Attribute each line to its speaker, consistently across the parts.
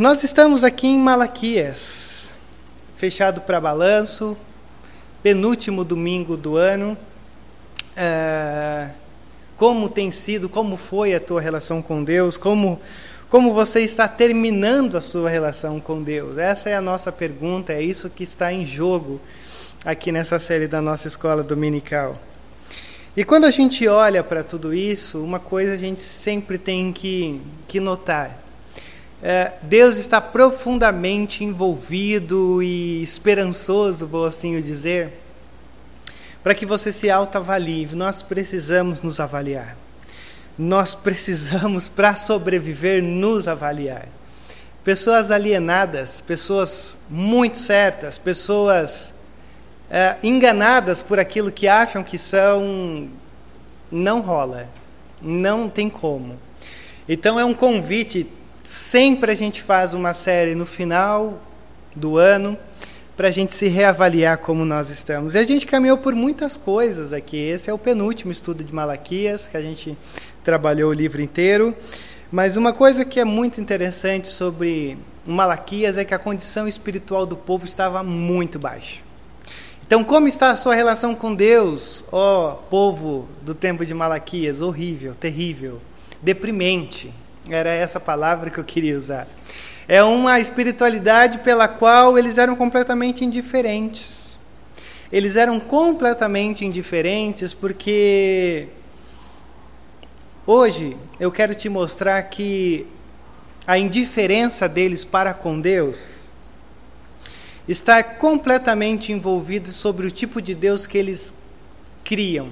Speaker 1: Nós estamos aqui em Malaquias, fechado para balanço, penúltimo domingo do ano. É, como tem sido, como foi a tua relação com Deus, como, como você está terminando a sua relação com Deus? Essa é a nossa pergunta, é isso que está em jogo aqui nessa série da nossa escola dominical. E quando a gente olha para tudo isso, uma coisa a gente sempre tem que, que notar. É, Deus está profundamente envolvido e esperançoso, vou assim dizer, para que você se autoavalie. Nós precisamos nos avaliar. Nós precisamos, para sobreviver, nos avaliar. Pessoas alienadas, pessoas muito certas, pessoas é, enganadas por aquilo que acham que são, não rola, não tem como. Então é um convite. Sempre a gente faz uma série no final do ano para a gente se reavaliar como nós estamos. E a gente caminhou por muitas coisas aqui. Esse é o penúltimo estudo de Malaquias, que a gente trabalhou o livro inteiro. Mas uma coisa que é muito interessante sobre Malaquias é que a condição espiritual do povo estava muito baixa. Então, como está a sua relação com Deus, ó povo do tempo de Malaquias? Horrível, terrível, deprimente. Era essa palavra que eu queria usar. É uma espiritualidade pela qual eles eram completamente indiferentes. Eles eram completamente indiferentes porque hoje eu quero te mostrar que a indiferença deles para com Deus está completamente envolvido sobre o tipo de Deus que eles criam,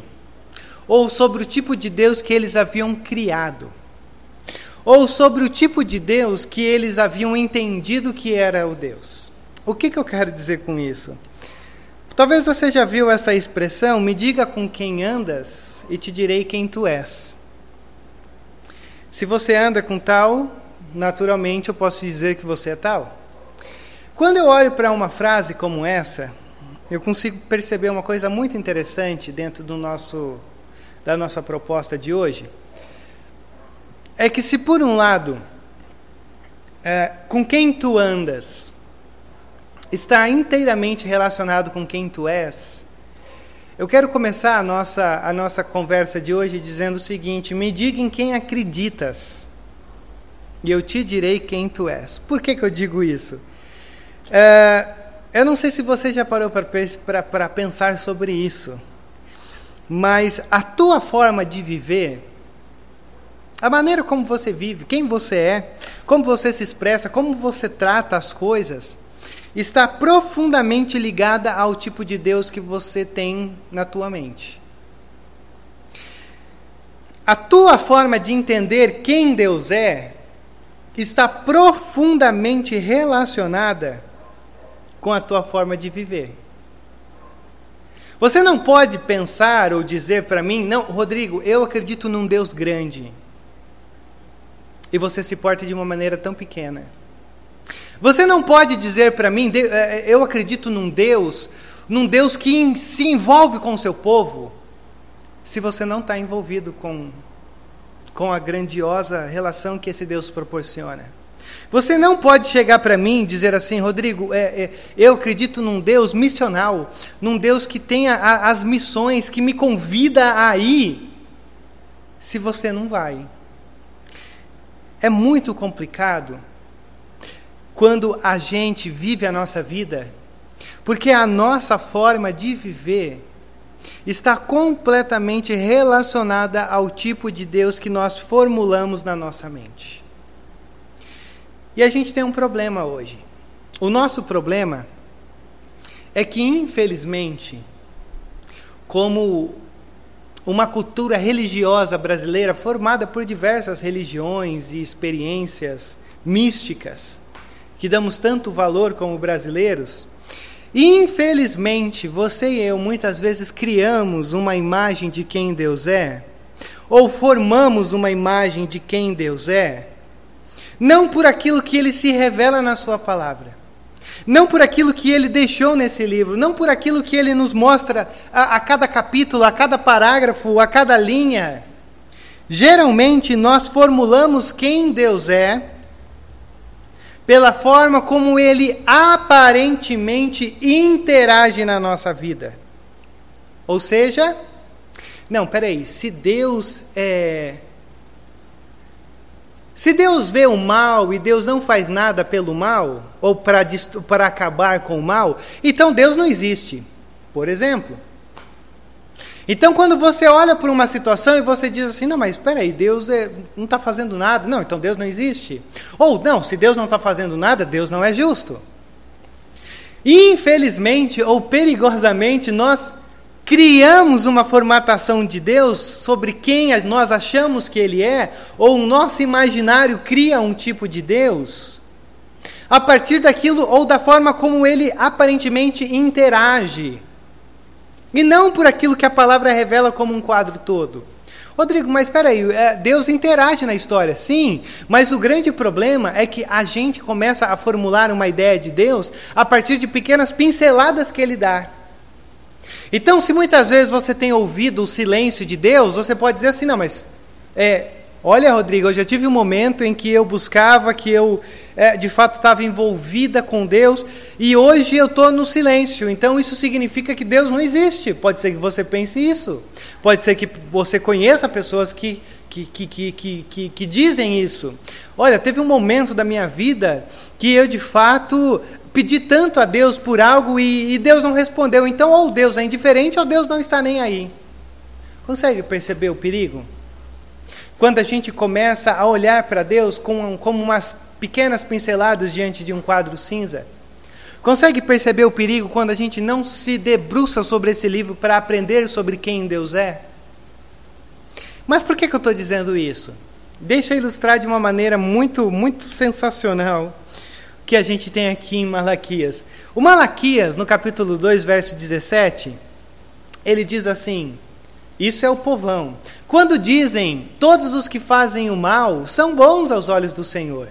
Speaker 1: ou sobre o tipo de Deus que eles haviam criado, ou sobre o tipo de Deus que eles haviam entendido que era o Deus. O que, que eu quero dizer com isso? Talvez você já viu essa expressão, me diga com quem andas e te direi quem tu és. Se você anda com tal, naturalmente eu posso dizer que você é tal. Quando eu olho para uma frase como essa, eu consigo perceber uma coisa muito interessante dentro do nosso, da nossa proposta de hoje. É que, se por um lado, é, com quem tu andas está inteiramente relacionado com quem tu és, eu quero começar a nossa, a nossa conversa de hoje dizendo o seguinte: me diga em quem acreditas, e eu te direi quem tu és. Por que, que eu digo isso? É, eu não sei se você já parou para pensar sobre isso, mas a tua forma de viver, a maneira como você vive, quem você é, como você se expressa, como você trata as coisas, está profundamente ligada ao tipo de Deus que você tem na tua mente. A tua forma de entender quem Deus é está profundamente relacionada com a tua forma de viver. Você não pode pensar ou dizer para mim, não, Rodrigo, eu acredito num Deus grande. E você se porta de uma maneira tão pequena. Você não pode dizer para mim, eh, eh, eu acredito num Deus, num Deus que se envolve com o seu povo, se você não está envolvido com, com a grandiosa relação que esse Deus proporciona. Você não pode chegar para mim e dizer assim, Rodrigo, é, é, eu acredito num Deus missional, num Deus que tenha as missões, que me convida a ir, se você não vai. É muito complicado quando a gente vive a nossa vida, porque a nossa forma de viver está completamente relacionada ao tipo de Deus que nós formulamos na nossa mente. E a gente tem um problema hoje. O nosso problema é que, infelizmente, como uma cultura religiosa brasileira formada por diversas religiões e experiências místicas, que damos tanto valor como brasileiros, infelizmente você e eu muitas vezes criamos uma imagem de quem Deus é, ou formamos uma imagem de quem Deus é, não por aquilo que ele se revela na Sua palavra, não por aquilo que ele deixou nesse livro, não por aquilo que ele nos mostra a, a cada capítulo, a cada parágrafo, a cada linha. Geralmente nós formulamos quem Deus é pela forma como ele aparentemente interage na nossa vida. Ou seja, não, peraí, se Deus é. Se Deus vê o mal e Deus não faz nada pelo mal, ou para acabar com o mal, então Deus não existe. Por exemplo. Então, quando você olha para uma situação e você diz assim, não, mas espera aí, Deus é, não está fazendo nada, não, então Deus não existe. Ou, não, se Deus não está fazendo nada, Deus não é justo. Infelizmente ou perigosamente, nós criamos uma formatação de Deus sobre quem nós achamos que Ele é, ou o nosso imaginário cria um tipo de Deus, a partir daquilo ou da forma como Ele aparentemente interage e não por aquilo que a palavra revela como um quadro todo. Rodrigo, mas espera aí, é, Deus interage na história, sim, mas o grande problema é que a gente começa a formular uma ideia de Deus a partir de pequenas pinceladas que ele dá. Então, se muitas vezes você tem ouvido o silêncio de Deus, você pode dizer assim: não, mas é, olha, Rodrigo, eu já tive um momento em que eu buscava, que eu é, de fato estava envolvida com Deus, e hoje eu estou no silêncio. Então isso significa que Deus não existe. Pode ser que você pense isso. Pode ser que você conheça pessoas que, que, que, que, que, que dizem isso. Olha, teve um momento da minha vida que eu de fato pedi tanto a Deus por algo e, e Deus não respondeu. Então, ou Deus é indiferente ou Deus não está nem aí. Consegue perceber o perigo? Quando a gente começa a olhar para Deus como, como umas pequenas pinceladas diante de um quadro cinza. Consegue perceber o perigo quando a gente não se debruça sobre esse livro para aprender sobre quem Deus é? Mas por que, que eu estou dizendo isso? Deixa eu ilustrar de uma maneira muito, muito sensacional que a gente tem aqui em Malaquias. O Malaquias, no capítulo 2, verso 17, ele diz assim: Isso é o povão. Quando dizem, todos os que fazem o mal são bons aos olhos do Senhor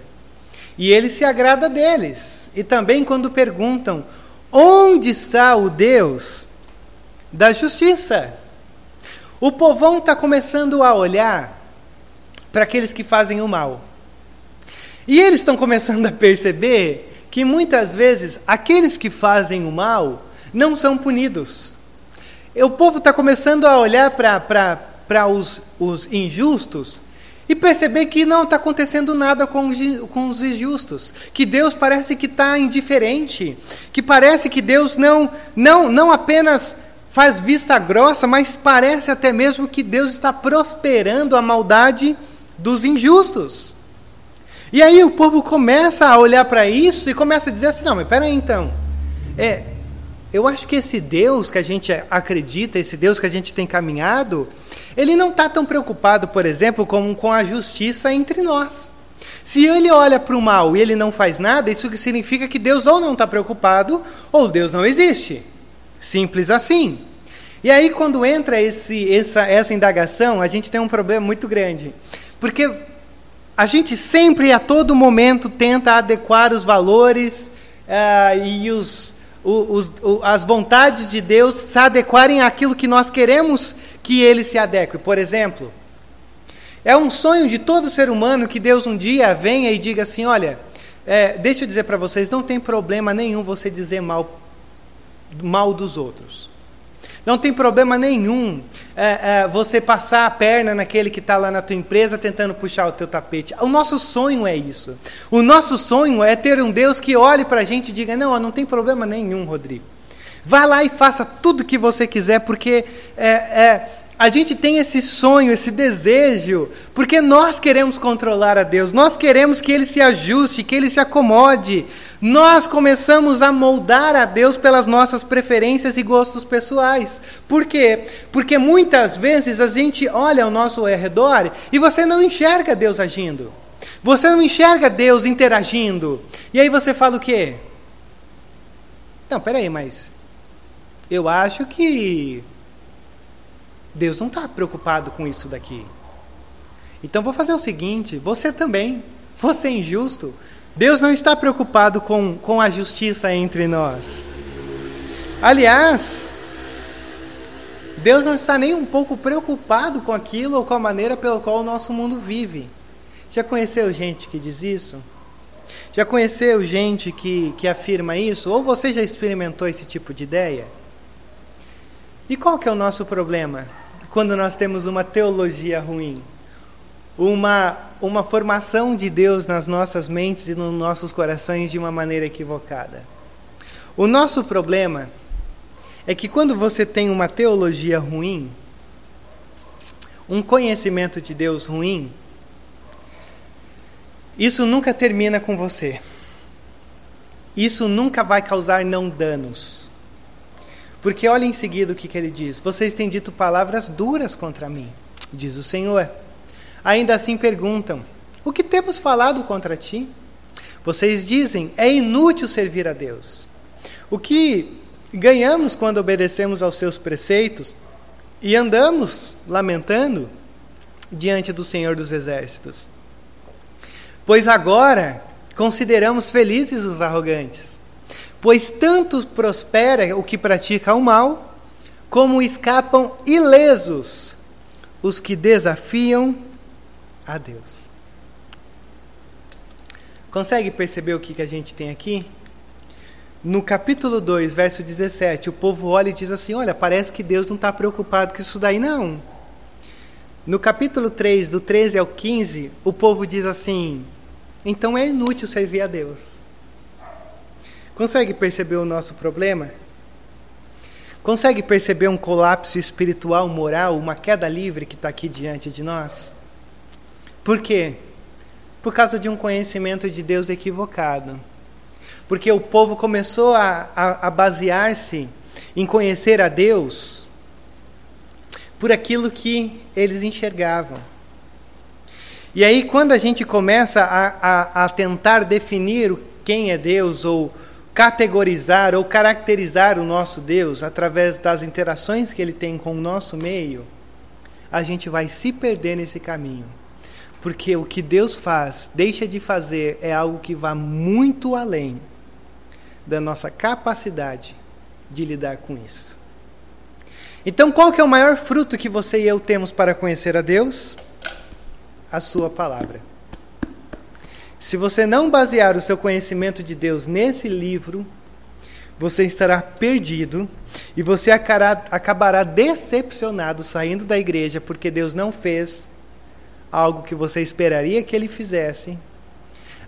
Speaker 1: e ele se agrada deles. E também quando perguntam: onde está o Deus da justiça? O povão está começando a olhar para aqueles que fazem o mal. E eles estão começando a perceber que muitas vezes aqueles que fazem o mal não são punidos. O povo está começando a olhar para os, os injustos e perceber que não está acontecendo nada com, com os injustos, que Deus parece que está indiferente, que parece que Deus não, não, não apenas faz vista grossa, mas parece até mesmo que Deus está prosperando a maldade dos injustos. E aí o povo começa a olhar para isso e começa a dizer assim: não, mas peraí então. É, eu acho que esse Deus que a gente acredita, esse Deus que a gente tem caminhado, ele não está tão preocupado, por exemplo, com, com a justiça entre nós. Se ele olha para o mal e ele não faz nada, isso significa que Deus ou não está preocupado ou Deus não existe. Simples assim. E aí, quando entra esse, essa, essa indagação, a gente tem um problema muito grande. Porque a gente sempre, a todo momento, tenta adequar os valores uh, e os, os, as vontades de Deus se adequarem àquilo que nós queremos que ele se adeque. Por exemplo, é um sonho de todo ser humano que Deus um dia venha e diga assim: olha, é, deixa eu dizer para vocês, não tem problema nenhum você dizer mal, mal dos outros. Não tem problema nenhum é, é, você passar a perna naquele que está lá na tua empresa tentando puxar o teu tapete. O nosso sonho é isso. O nosso sonho é ter um Deus que olhe para a gente e diga: não, não tem problema nenhum, Rodrigo. Vá lá e faça tudo o que você quiser, porque é, é, a gente tem esse sonho, esse desejo, porque nós queremos controlar a Deus, nós queremos que Ele se ajuste, que Ele se acomode. Nós começamos a moldar a Deus pelas nossas preferências e gostos pessoais. Por quê? Porque muitas vezes a gente olha ao nosso redor e você não enxerga Deus agindo. Você não enxerga Deus interagindo. E aí você fala o quê? Não, peraí, mas eu acho que Deus não está preocupado com isso daqui. Então vou fazer o seguinte: você também, você é injusto. Deus não está preocupado com, com a justiça entre nós. Aliás, Deus não está nem um pouco preocupado com aquilo ou com a maneira pela qual o nosso mundo vive. Já conheceu gente que diz isso? Já conheceu gente que, que afirma isso? Ou você já experimentou esse tipo de ideia? E qual que é o nosso problema quando nós temos uma teologia ruim? Uma, uma formação de Deus nas nossas mentes e nos nossos corações de uma maneira equivocada. O nosso problema é que quando você tem uma teologia ruim, um conhecimento de Deus ruim, isso nunca termina com você. Isso nunca vai causar não danos. Porque olha em seguida o que, que ele diz: Vocês têm dito palavras duras contra mim, diz o Senhor. Ainda assim perguntam: O que temos falado contra ti? Vocês dizem: É inútil servir a Deus. O que ganhamos quando obedecemos aos seus preceitos e andamos lamentando diante do Senhor dos Exércitos? Pois agora consideramos felizes os arrogantes, pois tanto prospera o que pratica o mal, como escapam ilesos os que desafiam a Deus. Consegue perceber o que, que a gente tem aqui? No capítulo 2, verso 17, o povo olha e diz assim: Olha, parece que Deus não está preocupado com isso daí, não. No capítulo 3, do 13 ao 15, o povo diz assim: então é inútil servir a Deus. Consegue perceber o nosso problema? Consegue perceber um colapso espiritual, moral, uma queda livre que está aqui diante de nós? Por quê? Por causa de um conhecimento de Deus equivocado. Porque o povo começou a, a, a basear-se em conhecer a Deus por aquilo que eles enxergavam. E aí, quando a gente começa a, a, a tentar definir quem é Deus, ou categorizar ou caracterizar o nosso Deus através das interações que ele tem com o nosso meio, a gente vai se perder nesse caminho. Porque o que Deus faz, deixa de fazer, é algo que vai muito além da nossa capacidade de lidar com isso. Então, qual que é o maior fruto que você e eu temos para conhecer a Deus? a sua palavra. Se você não basear o seu conhecimento de Deus nesse livro, você estará perdido e você acabará decepcionado saindo da igreja porque Deus não fez algo que você esperaria que ele fizesse.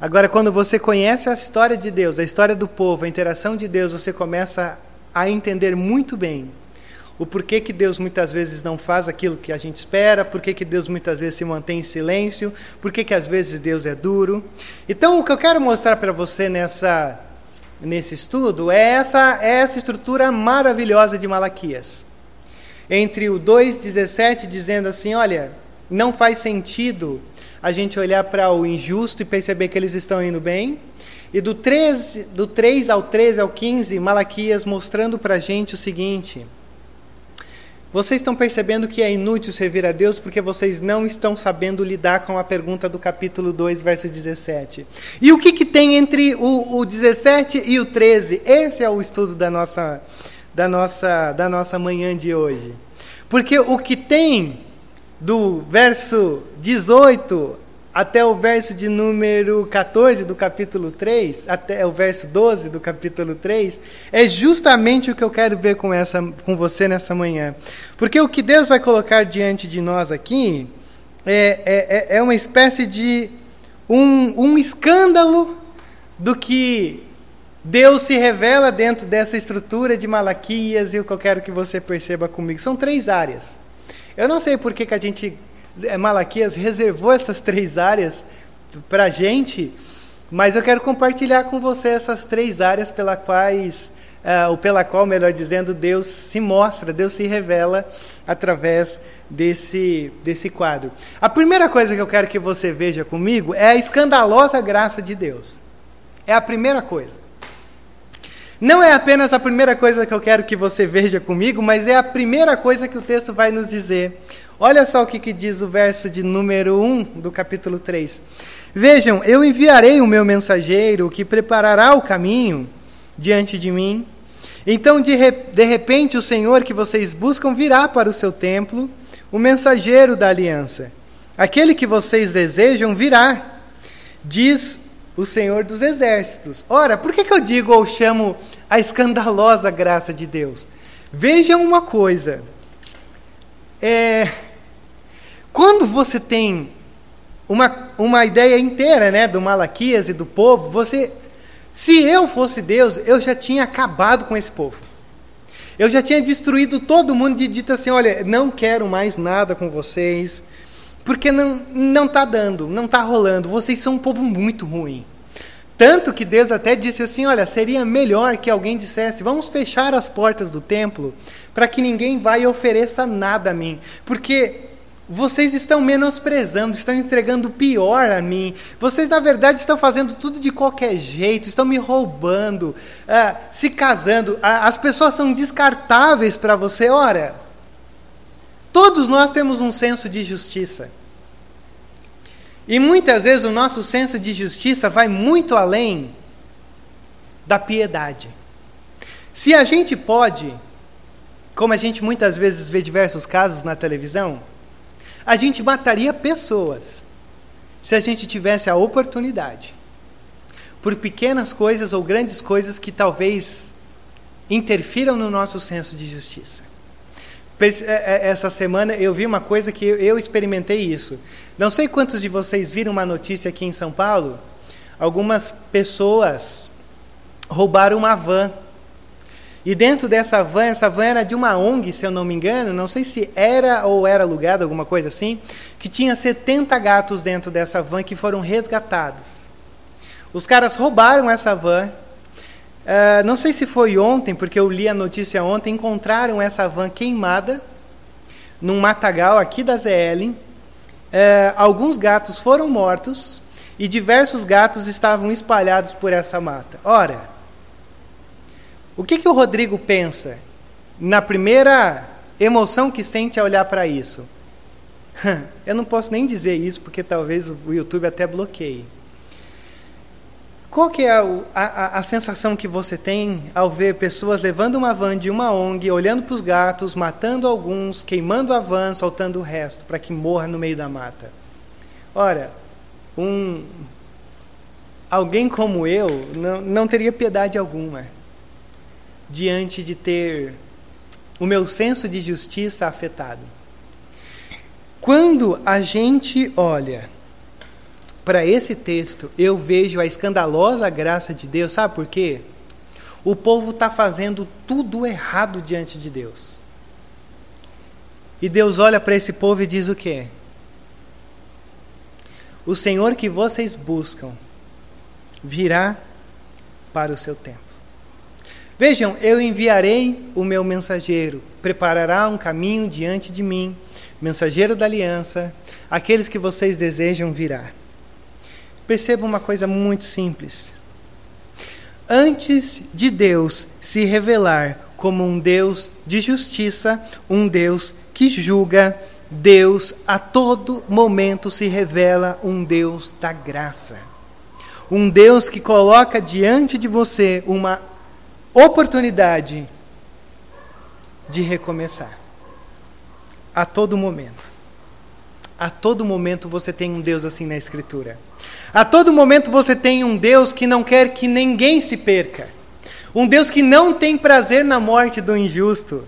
Speaker 1: Agora, quando você conhece a história de Deus, a história do povo, a interação de Deus, você começa a entender muito bem o porquê que Deus muitas vezes não faz aquilo que a gente espera, porquê que Deus muitas vezes se mantém em silêncio, porquê que às vezes Deus é duro. Então, o que eu quero mostrar para você nessa, nesse estudo é essa, é essa estrutura maravilhosa de Malaquias. Entre o 2,17 dizendo assim: olha, não faz sentido a gente olhar para o injusto e perceber que eles estão indo bem. E do 3, do 3 ao 13 ao 15, Malaquias mostrando para a gente o seguinte vocês estão percebendo que é inútil servir a Deus porque vocês não estão sabendo lidar com a pergunta do capítulo 2, verso 17. E o que, que tem entre o, o 17 e o 13? Esse é o estudo da nossa, da, nossa, da nossa manhã de hoje. Porque o que tem do verso 18 até o verso de número 14 do capítulo 3, até o verso 12 do capítulo 3, é justamente o que eu quero ver com, essa, com você nessa manhã. Porque o que Deus vai colocar diante de nós aqui é, é, é, é uma espécie de um, um escândalo do que Deus se revela dentro dessa estrutura de Malaquias e o que eu quero que você perceba comigo. São três áreas. Eu não sei por que, que a gente é, Malaquias reservou essas três áreas para a gente, mas eu quero compartilhar com você essas três áreas pela quais, uh, ou pela qual, melhor dizendo, Deus se mostra, Deus se revela através desse, desse quadro. A primeira coisa que eu quero que você veja comigo é a escandalosa graça de Deus. É a primeira coisa. Não é apenas a primeira coisa que eu quero que você veja comigo, mas é a primeira coisa que o texto vai nos dizer. Olha só o que, que diz o verso de número 1 do capítulo 3. Vejam, eu enviarei o meu mensageiro que preparará o caminho diante de mim. Então, de, re, de repente, o Senhor que vocês buscam virá para o seu templo, o mensageiro da aliança. Aquele que vocês desejam virá, diz o Senhor dos Exércitos. Ora, por que, que eu digo ou chamo a escandalosa graça de Deus? Vejam uma coisa. É, quando você tem uma, uma ideia inteira né, do Malaquias e do povo, você. Se eu fosse Deus, eu já tinha acabado com esse povo. Eu já tinha destruído todo mundo e dito assim: olha, não quero mais nada com vocês, porque não não está dando, não está rolando. Vocês são um povo muito ruim. Tanto que Deus até disse assim: olha, seria melhor que alguém dissesse: vamos fechar as portas do templo para que ninguém vá e ofereça nada a mim, porque vocês estão menosprezando, estão entregando pior a mim. Vocês, na verdade, estão fazendo tudo de qualquer jeito, estão me roubando, uh, se casando. Uh, as pessoas são descartáveis para você. Ora, todos nós temos um senso de justiça. E muitas vezes o nosso senso de justiça vai muito além da piedade. Se a gente pode, como a gente muitas vezes vê diversos casos na televisão, a gente mataria pessoas se a gente tivesse a oportunidade, por pequenas coisas ou grandes coisas que talvez interfiram no nosso senso de justiça. É, é, essa semana eu vi uma coisa que eu experimentei isso. Não sei quantos de vocês viram uma notícia aqui em São Paulo. Algumas pessoas roubaram uma van e dentro dessa van, essa van era de uma ONG, se eu não me engano, não sei se era ou era alugada, alguma coisa assim, que tinha 70 gatos dentro dessa van que foram resgatados. Os caras roubaram essa van. Uh, não sei se foi ontem, porque eu li a notícia ontem, encontraram essa van queimada num matagal aqui da ZL. Uh, alguns gatos foram mortos e diversos gatos estavam espalhados por essa mata. Ora, o que, que o Rodrigo pensa na primeira emoção que sente ao olhar para isso? Eu não posso nem dizer isso porque talvez o YouTube até bloqueie. Qual que é a, a, a, sensação que você tem ao ver pessoas levando uma van de uma ONG, olhando para os gatos, matando alguns, queimando a van, soltando o resto para que morra no meio da mata? Ora, um, alguém como eu não, não teria piedade alguma diante de ter o meu senso de justiça afetado. Quando a gente olha para esse texto, eu vejo a escandalosa graça de Deus, sabe por quê? O povo está fazendo tudo errado diante de Deus. E Deus olha para esse povo e diz o quê? O Senhor que vocês buscam virá para o seu tempo. Vejam, eu enviarei o meu mensageiro, preparará um caminho diante de mim, mensageiro da aliança, aqueles que vocês desejam virá. Perceba uma coisa muito simples. Antes de Deus se revelar como um Deus de justiça, um Deus que julga, Deus a todo momento se revela um Deus da graça. Um Deus que coloca diante de você uma oportunidade de recomeçar. A todo momento. A todo momento você tem um Deus assim na Escritura. A todo momento você tem um Deus que não quer que ninguém se perca. Um Deus que não tem prazer na morte do injusto.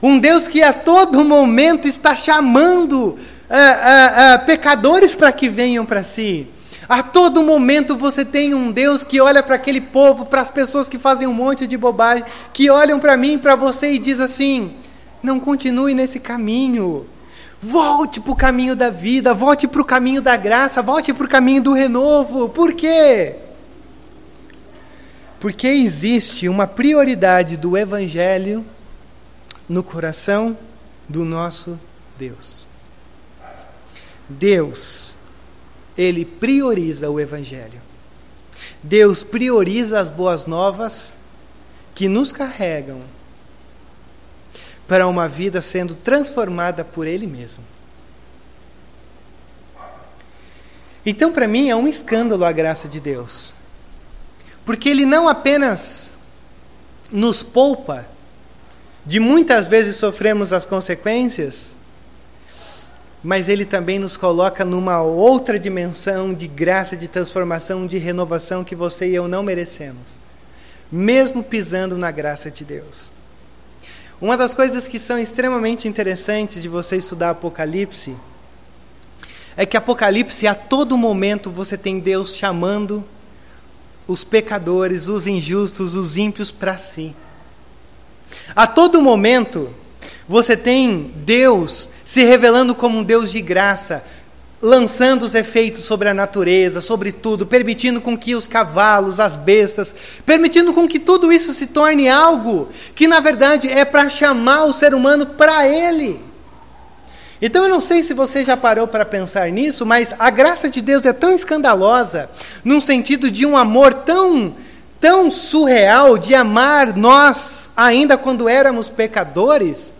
Speaker 1: Um Deus que a todo momento está chamando ah, ah, ah, pecadores para que venham para si. A todo momento você tem um Deus que olha para aquele povo, para as pessoas que fazem um monte de bobagem, que olham para mim, para você e diz assim: não continue nesse caminho. Volte para o caminho da vida, volte para o caminho da graça, volte para o caminho do renovo. Por quê? Porque existe uma prioridade do Evangelho no coração do nosso Deus. Deus ele prioriza o Evangelho. Deus prioriza as boas novas que nos carregam para uma vida sendo transformada por Ele mesmo. Então, para mim, é um escândalo a graça de Deus, porque Ele não apenas nos poupa de muitas vezes sofremos as consequências mas ele também nos coloca numa outra dimensão de graça, de transformação, de renovação que você e eu não merecemos, mesmo pisando na graça de Deus. Uma das coisas que são extremamente interessantes de você estudar Apocalipse é que Apocalipse, a todo momento, você tem Deus chamando os pecadores, os injustos, os ímpios para si. A todo momento, você tem Deus se revelando como um Deus de graça, lançando os efeitos sobre a natureza, sobre tudo, permitindo com que os cavalos, as bestas, permitindo com que tudo isso se torne algo que na verdade é para chamar o ser humano para ele. Então eu não sei se você já parou para pensar nisso, mas a graça de Deus é tão escandalosa, num sentido de um amor tão tão surreal de amar nós ainda quando éramos pecadores,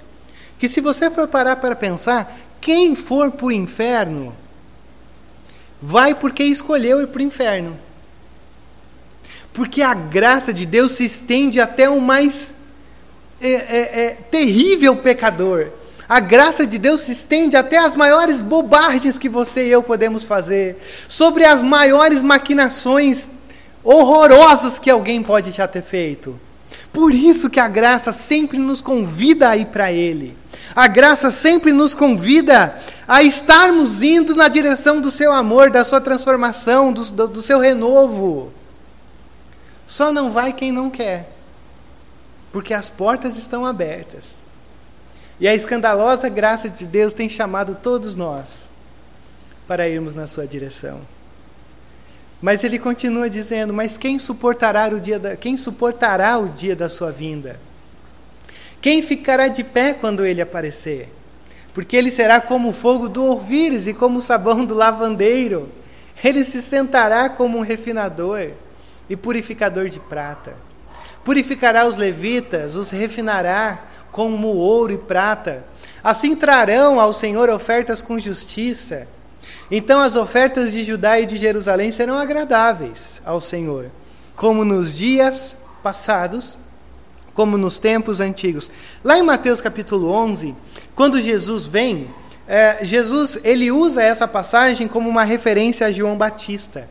Speaker 1: que se você for parar para pensar, quem for para o inferno, vai porque escolheu ir para o inferno. Porque a graça de Deus se estende até o mais é, é, é, terrível pecador. A graça de Deus se estende até as maiores bobagens que você e eu podemos fazer, sobre as maiores maquinações horrorosas que alguém pode já ter feito. Por isso que a graça sempre nos convida a ir para Ele. A graça sempre nos convida a estarmos indo na direção do seu amor, da sua transformação, do, do, do seu renovo. Só não vai quem não quer, porque as portas estão abertas. E a escandalosa graça de Deus tem chamado todos nós para irmos na sua direção. Mas ele continua dizendo: Mas quem suportará o dia da, quem suportará o dia da sua vinda? Quem ficará de pé quando ele aparecer? Porque ele será como o fogo do ouvires e como o sabão do lavandeiro. Ele se sentará como um refinador e purificador de prata. Purificará os levitas, os refinará como ouro e prata. Assim trarão ao Senhor ofertas com justiça então as ofertas de Judá e de Jerusalém serão agradáveis ao Senhor, como nos dias passados, como nos tempos antigos. Lá em Mateus capítulo 11, quando Jesus vem, é, Jesus ele usa essa passagem como uma referência a João Batista,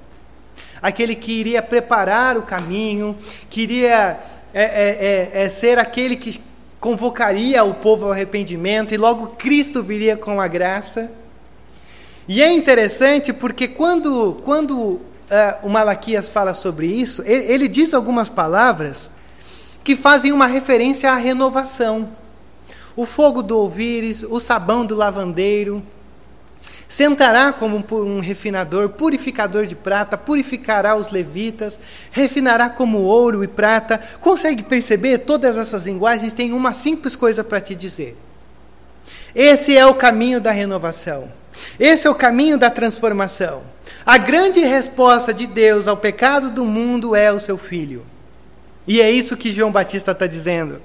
Speaker 1: aquele que iria preparar o caminho, queria é, é, é, é ser aquele que convocaria o povo ao arrependimento e logo Cristo viria com a graça. E é interessante porque quando, quando uh, o Malaquias fala sobre isso, ele, ele diz algumas palavras que fazem uma referência à renovação. O fogo do ouvires, o sabão do lavandeiro, sentará como um refinador, purificador de prata, purificará os levitas, refinará como ouro e prata. Consegue perceber? Todas essas linguagens têm uma simples coisa para te dizer. Esse é o caminho da renovação. Esse é o caminho da transformação. A grande resposta de Deus ao pecado do mundo é o seu filho. E é isso que João Batista está dizendo.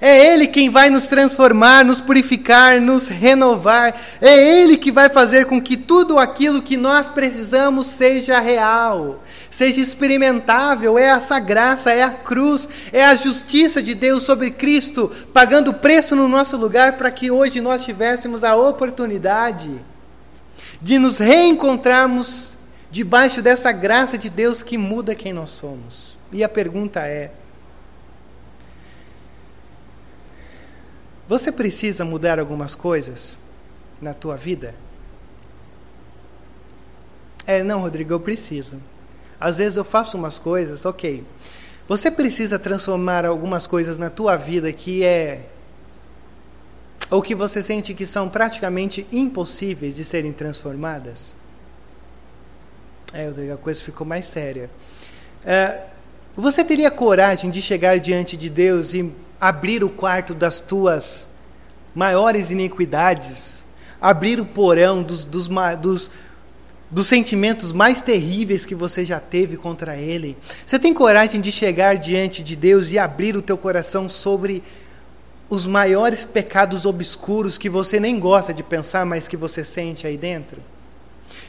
Speaker 1: É Ele quem vai nos transformar, nos purificar, nos renovar. É Ele que vai fazer com que tudo aquilo que nós precisamos seja real, seja experimentável. É essa graça, é a cruz, é a justiça de Deus sobre Cristo, pagando preço no nosso lugar para que hoje nós tivéssemos a oportunidade de nos reencontrarmos debaixo dessa graça de Deus que muda quem nós somos. E a pergunta é: você precisa mudar algumas coisas na tua vida? É, não, Rodrigo, eu preciso. Às vezes eu faço umas coisas, ok. Você precisa transformar algumas coisas na tua vida que é ou que você sente que são praticamente impossíveis de serem transformadas? É, a coisa ficou mais séria. É, você teria coragem de chegar diante de Deus e abrir o quarto das tuas maiores iniquidades, abrir o porão dos, dos, dos, dos sentimentos mais terríveis que você já teve contra Ele? Você tem coragem de chegar diante de Deus e abrir o teu coração sobre os maiores pecados obscuros que você nem gosta de pensar, mas que você sente aí dentro?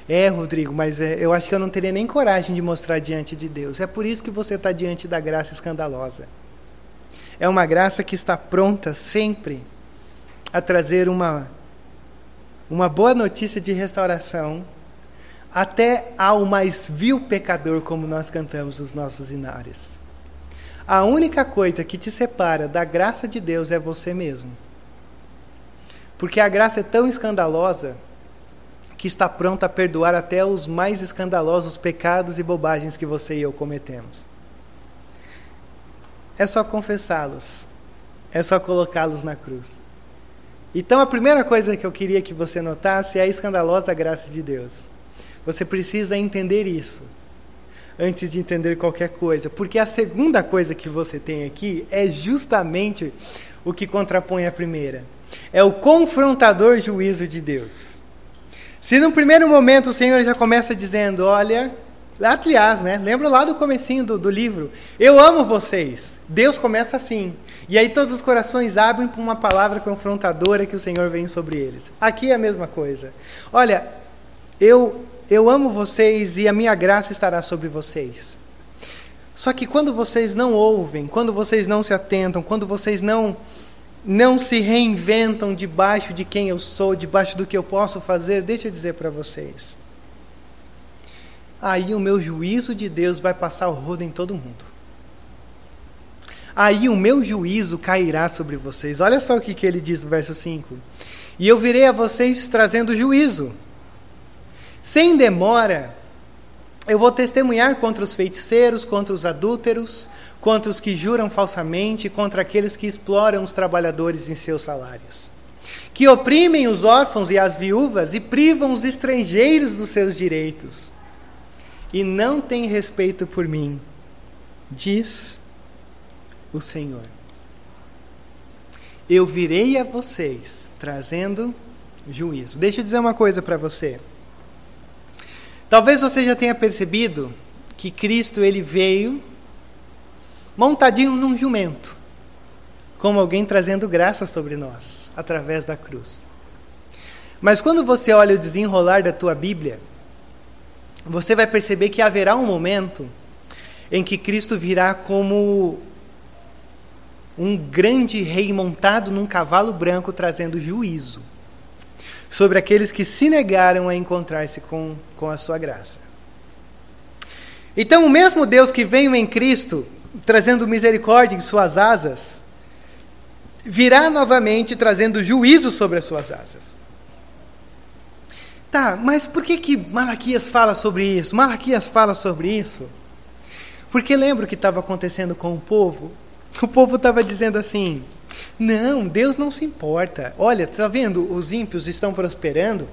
Speaker 1: É, Rodrigo, mas é, eu acho que eu não teria nem coragem de mostrar diante de Deus. É por isso que você está diante da graça escandalosa. É uma graça que está pronta sempre a trazer uma, uma boa notícia de restauração, até ao mais vil pecador, como nós cantamos nos nossos inários. A única coisa que te separa da graça de Deus é você mesmo. Porque a graça é tão escandalosa que está pronta a perdoar até os mais escandalosos pecados e bobagens que você e eu cometemos. É só confessá-los. É só colocá-los na cruz. Então a primeira coisa que eu queria que você notasse é a escandalosa graça de Deus. Você precisa entender isso antes de entender qualquer coisa. Porque a segunda coisa que você tem aqui é justamente o que contrapõe a primeira. É o confrontador juízo de Deus. Se no primeiro momento o Senhor já começa dizendo, olha, aliás, né? Lembra lá do comecinho do, do livro? Eu amo vocês. Deus começa assim. E aí todos os corações abrem para uma palavra confrontadora que o Senhor vem sobre eles. Aqui é a mesma coisa. Olha, eu eu amo vocês e a minha graça estará sobre vocês. Só que quando vocês não ouvem, quando vocês não se atentam, quando vocês não não se reinventam debaixo de quem eu sou, debaixo do que eu posso fazer, deixa eu dizer para vocês. Aí o meu juízo de Deus vai passar o rodo em todo mundo. Aí o meu juízo cairá sobre vocês. Olha só o que, que ele diz no verso 5. E eu virei a vocês trazendo juízo sem demora, eu vou testemunhar contra os feiticeiros, contra os adúlteros, contra os que juram falsamente, contra aqueles que exploram os trabalhadores em seus salários, que oprimem os órfãos e as viúvas e privam os estrangeiros dos seus direitos, e não têm respeito por mim, diz o Senhor. Eu virei a vocês trazendo juízo. Deixa eu dizer uma coisa para você. Talvez você já tenha percebido que Cristo ele veio montadinho num jumento, como alguém trazendo graça sobre nós através da cruz. Mas quando você olha o desenrolar da tua Bíblia, você vai perceber que haverá um momento em que Cristo virá como um grande rei montado num cavalo branco trazendo juízo sobre aqueles que se negaram a encontrar-se com, com a sua graça. Então, o mesmo Deus que veio em Cristo, trazendo misericórdia em suas asas, virá novamente trazendo juízo sobre as suas asas. Tá, mas por que, que Malaquias fala sobre isso? Malaquias fala sobre isso? Porque lembra o que estava acontecendo com o povo? O povo estava dizendo assim: não, Deus não se importa. Olha, está vendo? Os ímpios estão prosperando.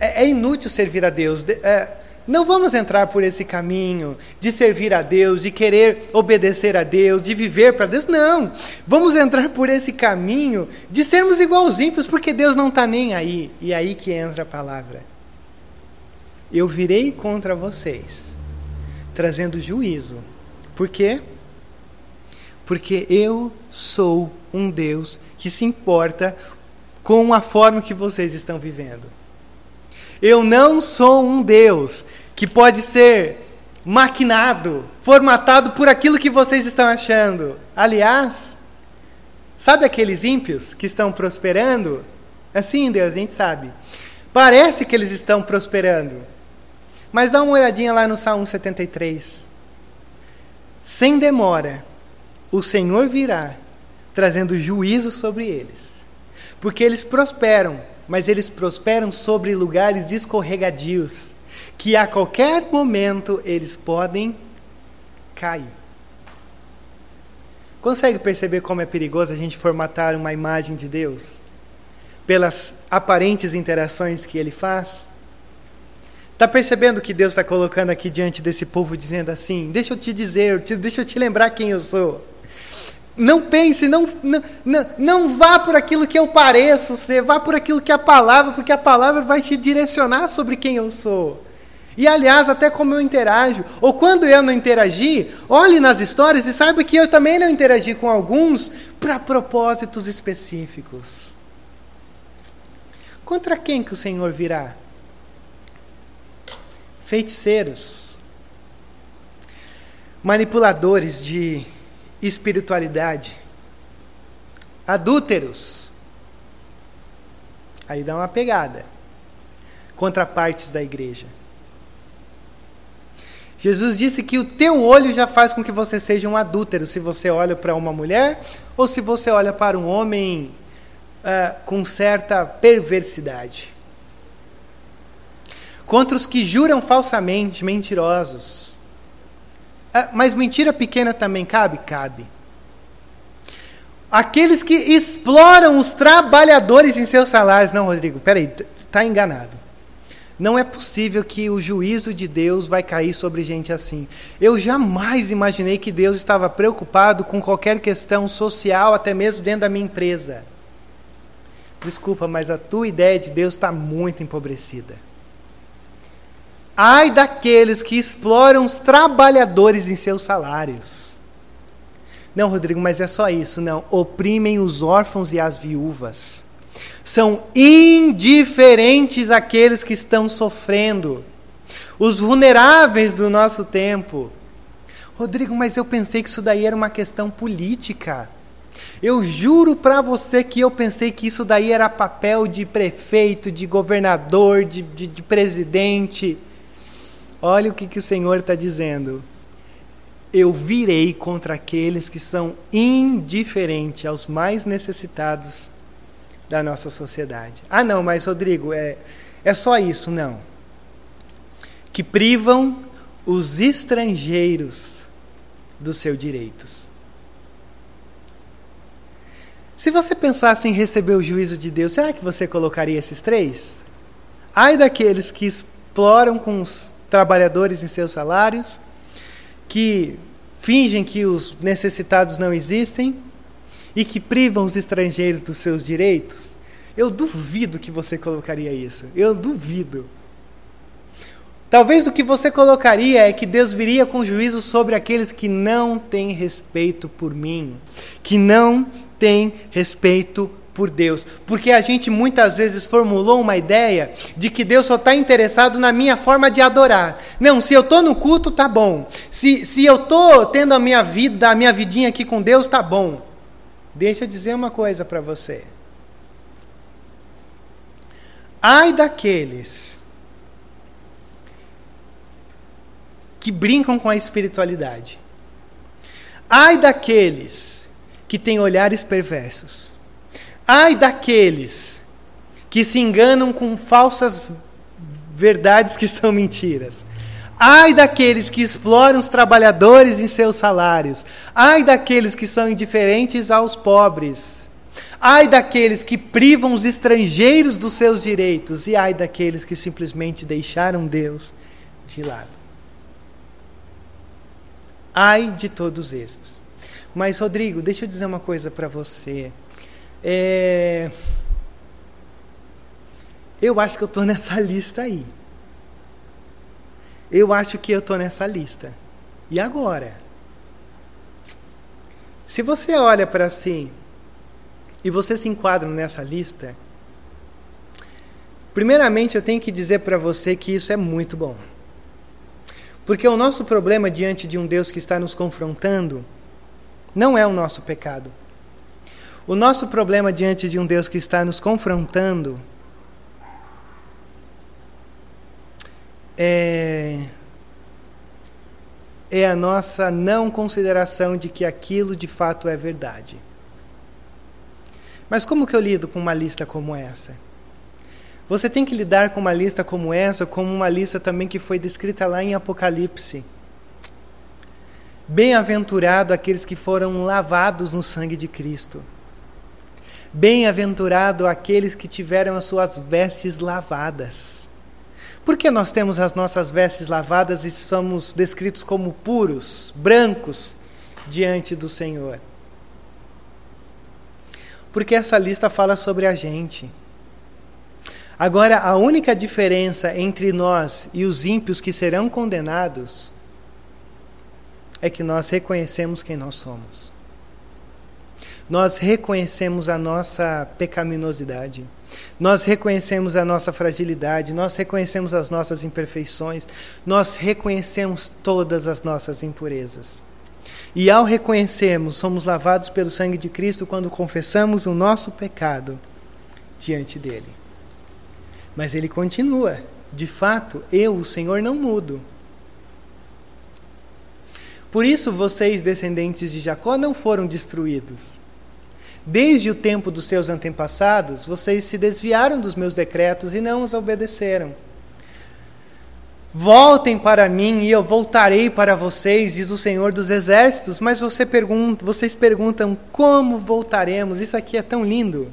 Speaker 1: É, é inútil servir a Deus. É, não vamos entrar por esse caminho de servir a Deus, de querer obedecer a Deus, de viver para Deus. Não. Vamos entrar por esse caminho de sermos igual aos ímpios, porque Deus não está nem aí. E aí que entra a palavra. Eu virei contra vocês, trazendo juízo. Por quê? Porque eu sou um Deus que se importa com a forma que vocês estão vivendo. Eu não sou um Deus que pode ser maquinado, formatado por aquilo que vocês estão achando. Aliás, sabe aqueles ímpios que estão prosperando? Assim, Deus, a gente sabe. Parece que eles estão prosperando. Mas dá uma olhadinha lá no Salmo 73. Sem demora, o Senhor virá trazendo juízo sobre eles. Porque eles prosperam, mas eles prosperam sobre lugares escorregadios, que a qualquer momento eles podem cair. Consegue perceber como é perigoso a gente formatar uma imagem de Deus? Pelas aparentes interações que ele faz? Está percebendo que Deus está colocando aqui diante desse povo, dizendo assim: Deixa eu te dizer, deixa eu te lembrar quem eu sou. Não pense, não, não, não, vá por aquilo que eu pareço ser, vá por aquilo que a palavra, porque a palavra vai te direcionar sobre quem eu sou. E aliás, até como eu interajo. Ou quando eu não interagi, olhe nas histórias e saiba que eu também não interagi com alguns para propósitos específicos. Contra quem que o Senhor virá? Feiticeiros, manipuladores de espiritualidade. Adúlteros. Aí dá uma pegada. Contrapartes da igreja. Jesus disse que o teu olho já faz com que você seja um adúltero se você olha para uma mulher ou se você olha para um homem uh, com certa perversidade. Contra os que juram falsamente, mentirosos. Uh, mas mentira pequena também cabe? Cabe. Aqueles que exploram os trabalhadores em seus salários. Não, Rodrigo, peraí, está enganado. Não é possível que o juízo de Deus vai cair sobre gente assim. Eu jamais imaginei que Deus estava preocupado com qualquer questão social, até mesmo dentro da minha empresa. Desculpa, mas a tua ideia de Deus está muito empobrecida. Ai daqueles que exploram os trabalhadores em seus salários. Não, Rodrigo, mas é só isso. Não. Oprimem os órfãos e as viúvas são indiferentes àqueles que estão sofrendo, os vulneráveis do nosso tempo. Rodrigo, mas eu pensei que isso daí era uma questão política. Eu juro para você que eu pensei que isso daí era papel de prefeito, de governador, de, de, de presidente. Olha o que, que o Senhor está dizendo. Eu virei contra aqueles que são indiferentes aos mais necessitados da nossa sociedade. Ah, não, mas Rodrigo, é, é só isso? Não. Que privam os estrangeiros dos seus direitos. Se você pensasse em receber o juízo de Deus, será que você colocaria esses três? Ai daqueles que exploram com os trabalhadores em seus salários, que fingem que os necessitados não existem, e que privam os estrangeiros dos seus direitos? Eu duvido que você colocaria isso. Eu duvido. Talvez o que você colocaria é que Deus viria com juízo sobre aqueles que não têm respeito por mim, que não têm respeito por Deus. Porque a gente muitas vezes formulou uma ideia de que Deus só está interessado na minha forma de adorar. Não, se eu estou no culto, tá bom. Se, se eu estou tendo a minha vida, a minha vidinha aqui com Deus, tá bom. Deixa eu dizer uma coisa para você. Ai daqueles que brincam com a espiritualidade. Ai daqueles que têm olhares perversos. Ai daqueles que se enganam com falsas verdades que são mentiras. Ai daqueles que exploram os trabalhadores em seus salários. Ai daqueles que são indiferentes aos pobres. Ai daqueles que privam os estrangeiros dos seus direitos. E ai daqueles que simplesmente deixaram Deus de lado. Ai de todos esses. Mas, Rodrigo, deixa eu dizer uma coisa para você. É... Eu acho que eu estou nessa lista aí. Eu acho que eu estou nessa lista. E agora? Se você olha para si e você se enquadra nessa lista, primeiramente eu tenho que dizer para você que isso é muito bom. Porque o nosso problema diante de um Deus que está nos confrontando não é o nosso pecado. O nosso problema diante de um Deus que está nos confrontando é, é a nossa não consideração de que aquilo de fato é verdade. Mas como que eu lido com uma lista como essa? Você tem que lidar com uma lista como essa, como uma lista também que foi descrita lá em Apocalipse. Bem-aventurado aqueles que foram lavados no sangue de Cristo. Bem-aventurado aqueles que tiveram as suas vestes lavadas. Por que nós temos as nossas vestes lavadas e somos descritos como puros, brancos, diante do Senhor? Porque essa lista fala sobre a gente. Agora, a única diferença entre nós e os ímpios que serão condenados é que nós reconhecemos quem nós somos. Nós reconhecemos a nossa pecaminosidade. Nós reconhecemos a nossa fragilidade, nós reconhecemos as nossas imperfeições, nós reconhecemos todas as nossas impurezas. E ao reconhecermos, somos lavados pelo sangue de Cristo quando confessamos o nosso pecado diante dele. Mas ele continua: de fato, eu, o Senhor, não mudo. Por isso vocês, descendentes de Jacó, não foram destruídos. Desde o tempo dos seus antepassados, vocês se desviaram dos meus decretos e não os obedeceram. Voltem para mim e eu voltarei para vocês, diz o Senhor dos Exércitos. Mas você pergunta, vocês perguntam como voltaremos? Isso aqui é tão lindo.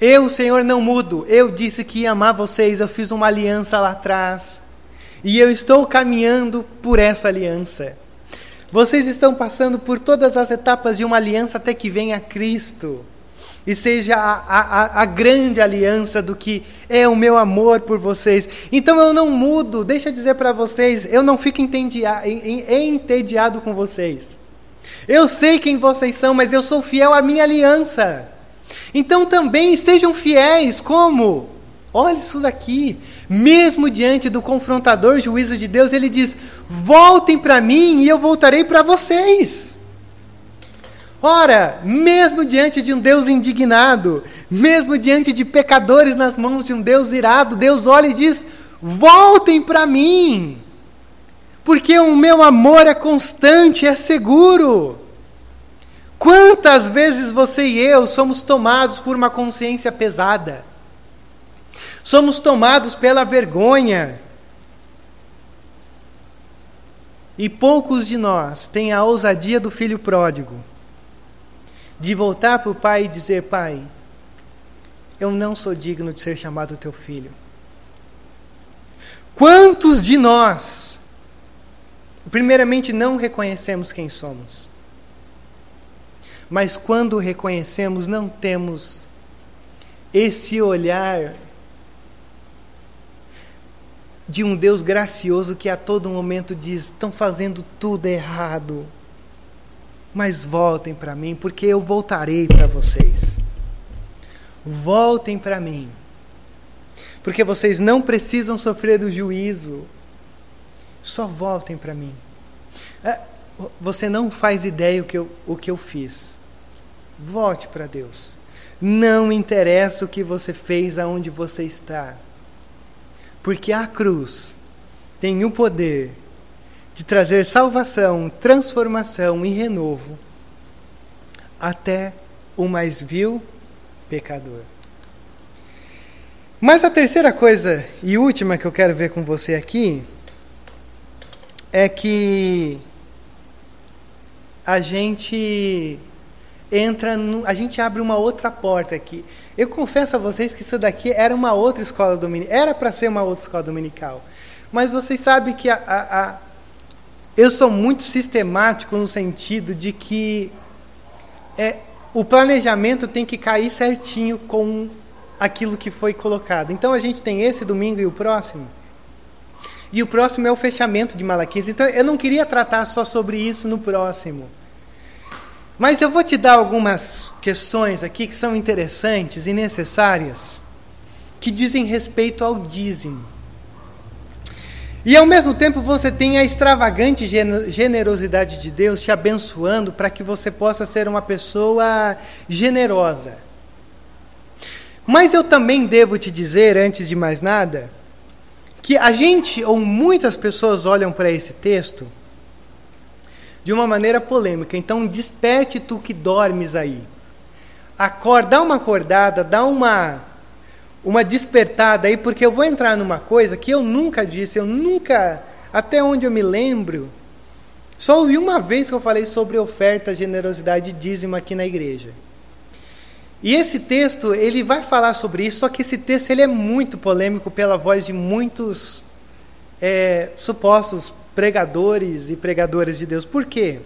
Speaker 1: Eu, Senhor, não mudo. Eu disse que ia amar vocês. Eu fiz uma aliança lá atrás. E eu estou caminhando por essa aliança. Vocês estão passando por todas as etapas de uma aliança até que venha Cristo. E seja a, a, a grande aliança do que é o meu amor por vocês. Então eu não mudo, deixa eu dizer para vocês, eu não fico entediado com vocês. Eu sei quem vocês são, mas eu sou fiel à minha aliança. Então também sejam fiéis, como? Olha isso daqui. Mesmo diante do confrontador juízo de Deus, ele diz: Voltem para mim e eu voltarei para vocês. Ora, mesmo diante de um Deus indignado, mesmo diante de pecadores nas mãos de um Deus irado, Deus olha e diz: Voltem para mim, porque o meu amor é constante, é seguro. Quantas vezes você e eu somos tomados por uma consciência pesada? Somos tomados pela vergonha. E poucos de nós têm a ousadia do filho pródigo de voltar para o pai e dizer: Pai, eu não sou digno de ser chamado teu filho. Quantos de nós, primeiramente, não reconhecemos quem somos, mas quando reconhecemos, não temos esse olhar de um Deus gracioso que a todo momento diz: estão fazendo tudo errado, mas voltem para mim, porque eu voltarei para vocês. Voltem para mim, porque vocês não precisam sofrer o juízo, só voltem para mim. É, você não faz ideia o que eu, o que eu fiz. Volte para Deus. Não interessa o que você fez, aonde você está. Porque a cruz tem o poder de trazer salvação, transformação e renovo até o mais vil pecador. Mas a terceira coisa e última que eu quero ver com você aqui é que a gente entra, no, a gente abre uma outra porta aqui. Eu confesso a vocês que isso daqui era uma outra escola dominical, era para ser uma outra escola dominical. Mas vocês sabem que a, a, a, eu sou muito sistemático no sentido de que é, o planejamento tem que cair certinho com aquilo que foi colocado. Então a gente tem esse domingo e o próximo. E o próximo é o fechamento de Malaquias. Então eu não queria tratar só sobre isso no próximo. Mas eu vou te dar algumas questões aqui que são interessantes e necessárias, que dizem respeito ao dízimo. E ao mesmo tempo você tem a extravagante generosidade de Deus te abençoando para que você possa ser uma pessoa generosa. Mas eu também devo te dizer, antes de mais nada, que a gente, ou muitas pessoas, olham para esse texto de uma maneira polêmica. Então, desperte tu que dormes aí. Acorda, dá uma acordada, dá uma uma despertada aí, porque eu vou entrar numa coisa que eu nunca disse, eu nunca, até onde eu me lembro, só ouvi uma vez que eu falei sobre oferta, generosidade e dízimo aqui na igreja. E esse texto, ele vai falar sobre isso, só que esse texto ele é muito polêmico pela voz de muitos é, supostos pregadores e pregadoras de Deus. Por quê?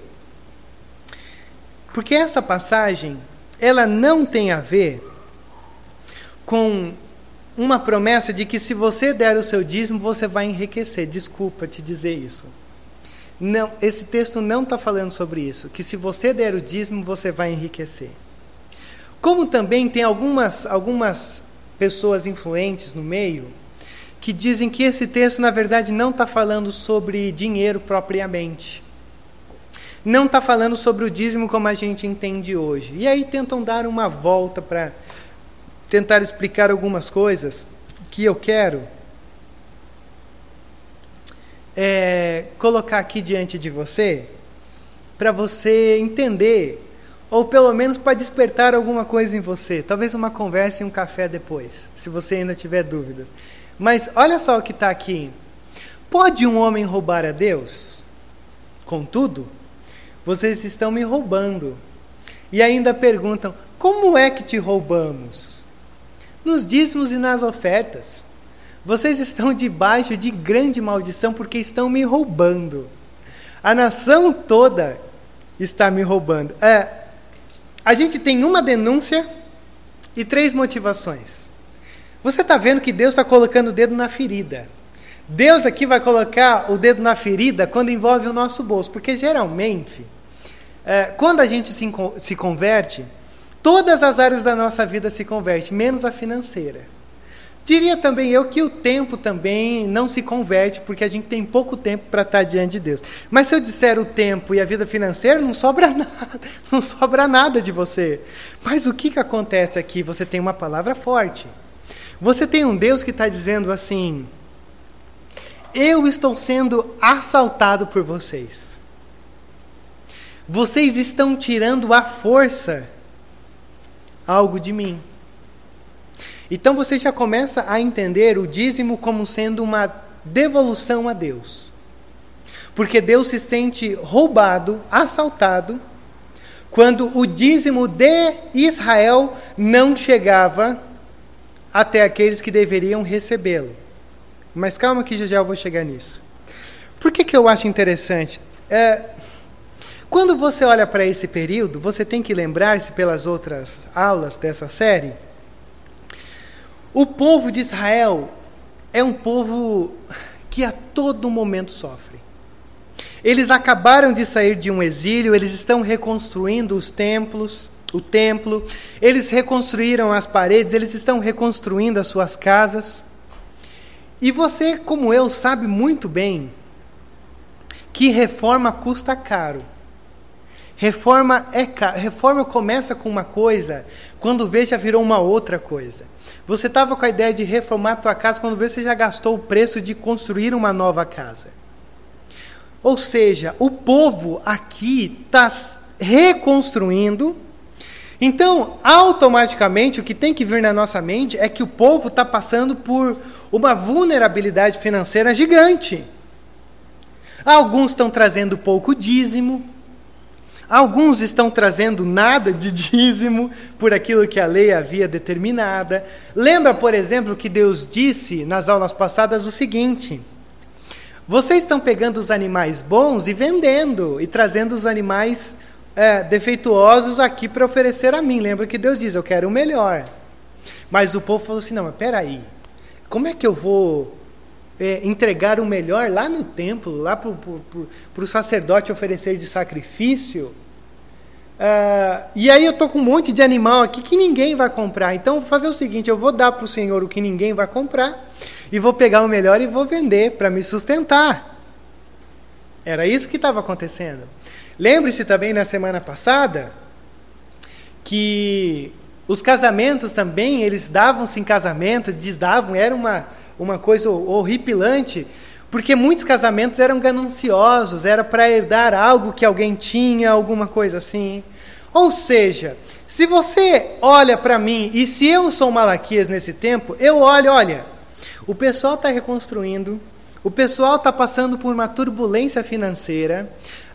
Speaker 1: Porque essa passagem, ela não tem a ver com uma promessa de que se você der o seu dízimo, você vai enriquecer. Desculpa te dizer isso. Não, esse texto não está falando sobre isso. Que se você der o dízimo, você vai enriquecer. Como também tem algumas, algumas pessoas influentes no meio que dizem que esse texto, na verdade, não está falando sobre dinheiro propriamente. Não está falando sobre o dízimo como a gente entende hoje. E aí tentam dar uma volta para tentar explicar algumas coisas que eu quero é, colocar aqui diante de você, para você entender, ou pelo menos para despertar alguma coisa em você. Talvez uma conversa e um café depois, se você ainda tiver dúvidas. Mas olha só o que está aqui. Pode um homem roubar a Deus? Contudo, vocês estão me roubando. E ainda perguntam: como é que te roubamos? Nos dízimos e nas ofertas. Vocês estão debaixo de grande maldição porque estão me roubando. A nação toda está me roubando. É, a gente tem uma denúncia e três motivações. Você está vendo que Deus está colocando o dedo na ferida. Deus aqui vai colocar o dedo na ferida quando envolve o nosso bolso, porque geralmente, é, quando a gente se, se converte, todas as áreas da nossa vida se convertem, menos a financeira. Diria também eu que o tempo também não se converte, porque a gente tem pouco tempo para estar diante de Deus. Mas se eu disser o tempo e a vida financeira, não sobra nada, não sobra nada de você. Mas o que, que acontece aqui? Você tem uma palavra forte. Você tem um Deus que está dizendo assim: Eu estou sendo assaltado por vocês. Vocês estão tirando a força algo de mim. Então você já começa a entender o dízimo como sendo uma devolução a Deus. Porque Deus se sente roubado, assaltado, quando o dízimo de Israel não chegava até aqueles que deveriam recebê-lo. Mas calma que já já eu vou chegar nisso. Por que, que eu acho interessante? É, quando você olha para esse período, você tem que lembrar-se pelas outras aulas dessa série o povo de Israel é um povo que a todo momento sofre. Eles acabaram de sair de um exílio, eles estão reconstruindo os templos, o templo, eles reconstruíram as paredes, eles estão reconstruindo as suas casas. E você, como eu, sabe muito bem que reforma custa caro. Reforma é caro. Reforma começa com uma coisa, quando vê já virou uma outra coisa. Você estava com a ideia de reformar a tua casa quando vê você já gastou o preço de construir uma nova casa. Ou seja, o povo aqui está reconstruindo. Então, automaticamente, o que tem que vir na nossa mente é que o povo está passando por uma vulnerabilidade financeira gigante. Alguns estão trazendo pouco dízimo, Alguns estão trazendo nada de dízimo por aquilo que a lei havia determinada. Lembra, por exemplo, que Deus disse nas aulas passadas o seguinte: Vocês estão pegando os animais bons e vendendo, e trazendo os animais é, defeituosos aqui para oferecer a mim. Lembra que Deus diz: Eu quero o melhor. Mas o povo falou assim: Não, mas peraí, como é que eu vou é, entregar o melhor lá no templo, lá para o sacerdote oferecer de sacrifício. Uh, e aí eu estou com um monte de animal aqui que ninguém vai comprar. Então vou fazer o seguinte: eu vou dar para o Senhor o que ninguém vai comprar, e vou pegar o melhor e vou vender para me sustentar. Era isso que estava acontecendo. Lembre-se também na semana passada que os casamentos também, eles davam-se em casamento, desdavam, era uma, uma coisa horripilante, porque muitos casamentos eram gananciosos, era para herdar algo que alguém tinha, alguma coisa assim. Ou seja, se você olha para mim, e se eu sou Malaquias nesse tempo, eu olho, olha, o pessoal está reconstruindo, o pessoal está passando por uma turbulência financeira,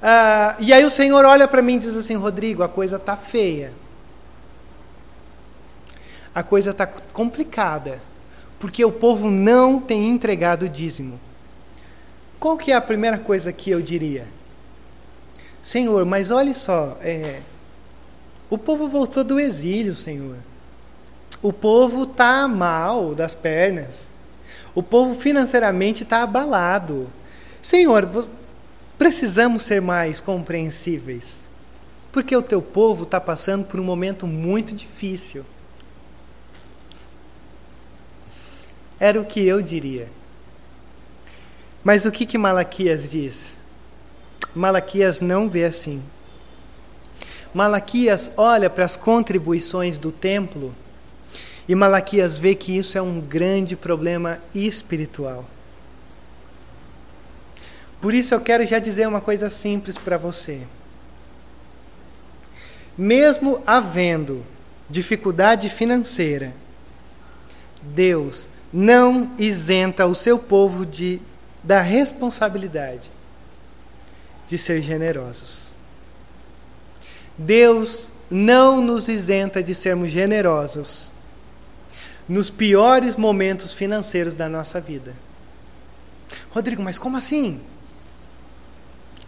Speaker 1: uh, e aí o Senhor olha para mim e diz assim: Rodrigo, a coisa está feia. A coisa está complicada porque o povo não tem entregado o dízimo. Qual que é a primeira coisa que eu diria? Senhor, mas olhe só, é, o povo voltou do exílio, Senhor. O povo está mal das pernas. O povo financeiramente está abalado. Senhor, precisamos ser mais compreensíveis. Porque o teu povo está passando por um momento muito difícil. Era o que eu diria. Mas o que, que Malaquias diz? Malaquias não vê assim. Malaquias olha para as contribuições do templo E Malaquias vê que isso é um grande problema espiritual. Por isso eu quero já dizer uma coisa simples para você. Mesmo havendo dificuldade financeira, Deus não isenta o seu povo de, da responsabilidade de ser generosos. Deus não nos isenta de sermos generosos nos piores momentos financeiros da nossa vida. Rodrigo, mas como assim?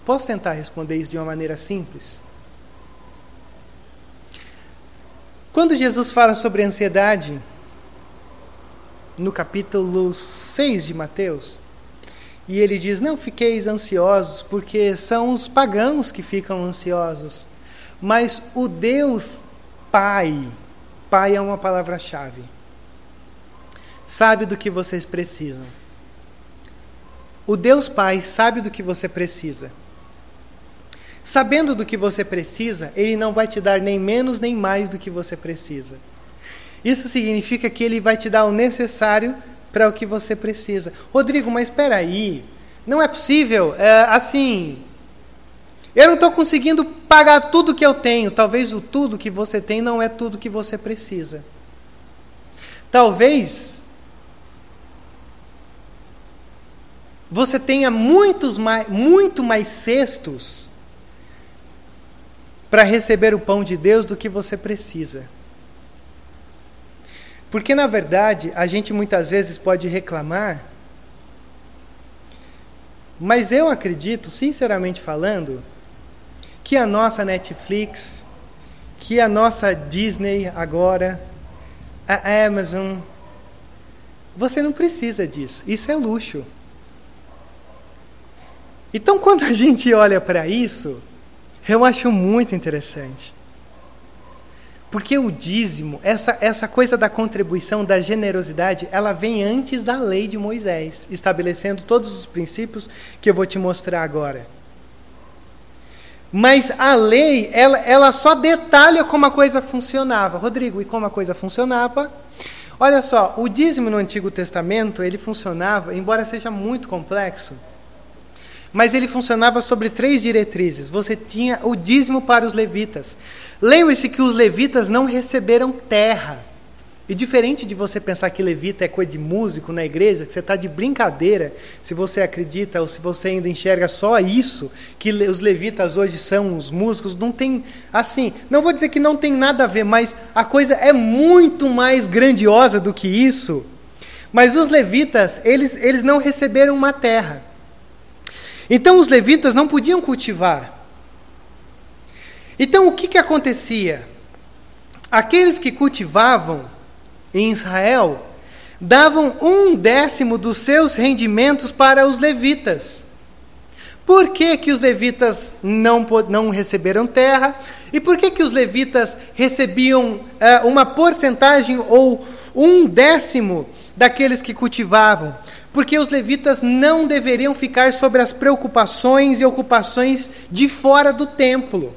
Speaker 1: Posso tentar responder isso de uma maneira simples? Quando Jesus fala sobre ansiedade, no capítulo 6 de Mateus, e ele diz: Não fiqueis ansiosos, porque são os pagãos que ficam ansiosos, mas o Deus Pai, Pai é uma palavra-chave sabe do que vocês precisam. O Deus Pai sabe do que você precisa. Sabendo do que você precisa, Ele não vai te dar nem menos nem mais do que você precisa. Isso significa que Ele vai te dar o necessário para o que você precisa. Rodrigo, mas espera aí, não é possível, é, assim, eu não estou conseguindo pagar tudo que eu tenho. Talvez o tudo que você tem não é tudo que você precisa. Talvez você tenha muitos mais, muito mais cestos para receber o pão de Deus do que você precisa. Porque, na verdade, a gente muitas vezes pode reclamar, mas eu acredito, sinceramente falando, que a nossa Netflix, que a nossa Disney agora, a Amazon, você não precisa disso. Isso é luxo. Então, quando a gente olha para isso, eu acho muito interessante. Porque o dízimo, essa, essa coisa da contribuição, da generosidade, ela vem antes da lei de Moisés, estabelecendo todos os princípios que eu vou te mostrar agora. Mas a lei, ela, ela só detalha como a coisa funcionava. Rodrigo, e como a coisa funcionava? Olha só, o dízimo no Antigo Testamento, ele funcionava, embora seja muito complexo, mas ele funcionava sobre três diretrizes. Você tinha o dízimo para os levitas. Lembre-se que os levitas não receberam terra. E diferente de você pensar que levita é coisa de músico na igreja, que você está de brincadeira, se você acredita ou se você ainda enxerga só isso, que os levitas hoje são os músicos, não tem, assim, não vou dizer que não tem nada a ver, mas a coisa é muito mais grandiosa do que isso. Mas os levitas, eles, eles não receberam uma terra. Então os levitas não podiam cultivar. Então o que, que acontecia? Aqueles que cultivavam em Israel davam um décimo dos seus rendimentos para os levitas. Por que, que os levitas não, não receberam terra? E por que, que os levitas recebiam uh, uma porcentagem ou um décimo daqueles que cultivavam? Porque os levitas não deveriam ficar sobre as preocupações e ocupações de fora do templo.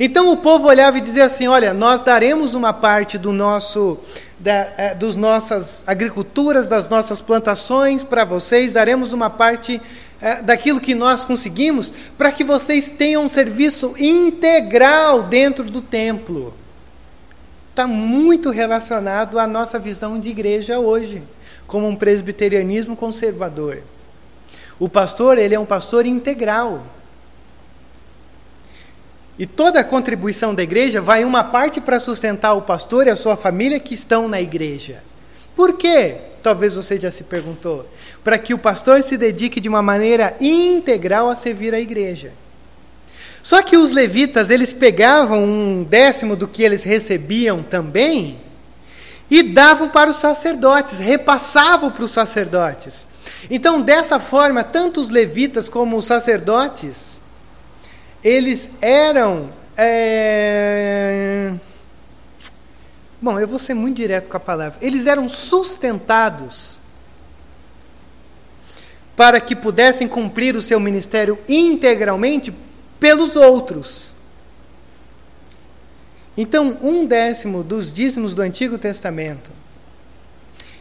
Speaker 1: Então o povo olhava e dizia assim: Olha, nós daremos uma parte do nosso, da, é, dos nossas agriculturas, das nossas plantações para vocês, daremos uma parte é, daquilo que nós conseguimos, para que vocês tenham um serviço integral dentro do templo. Está muito relacionado à nossa visão de igreja hoje como um presbiterianismo conservador. O pastor, ele é um pastor integral. E toda a contribuição da igreja vai uma parte para sustentar o pastor e a sua família que estão na igreja. Por quê? Talvez você já se perguntou. Para que o pastor se dedique de uma maneira integral a servir a igreja. Só que os levitas, eles pegavam um décimo do que eles recebiam também e davam para os sacerdotes, repassavam para os sacerdotes. Então, dessa forma, tanto os levitas como os sacerdotes, eles eram. É... Bom, eu vou ser muito direto com a palavra. Eles eram sustentados para que pudessem cumprir o seu ministério integralmente pelos outros. Então, um décimo dos dízimos do Antigo Testamento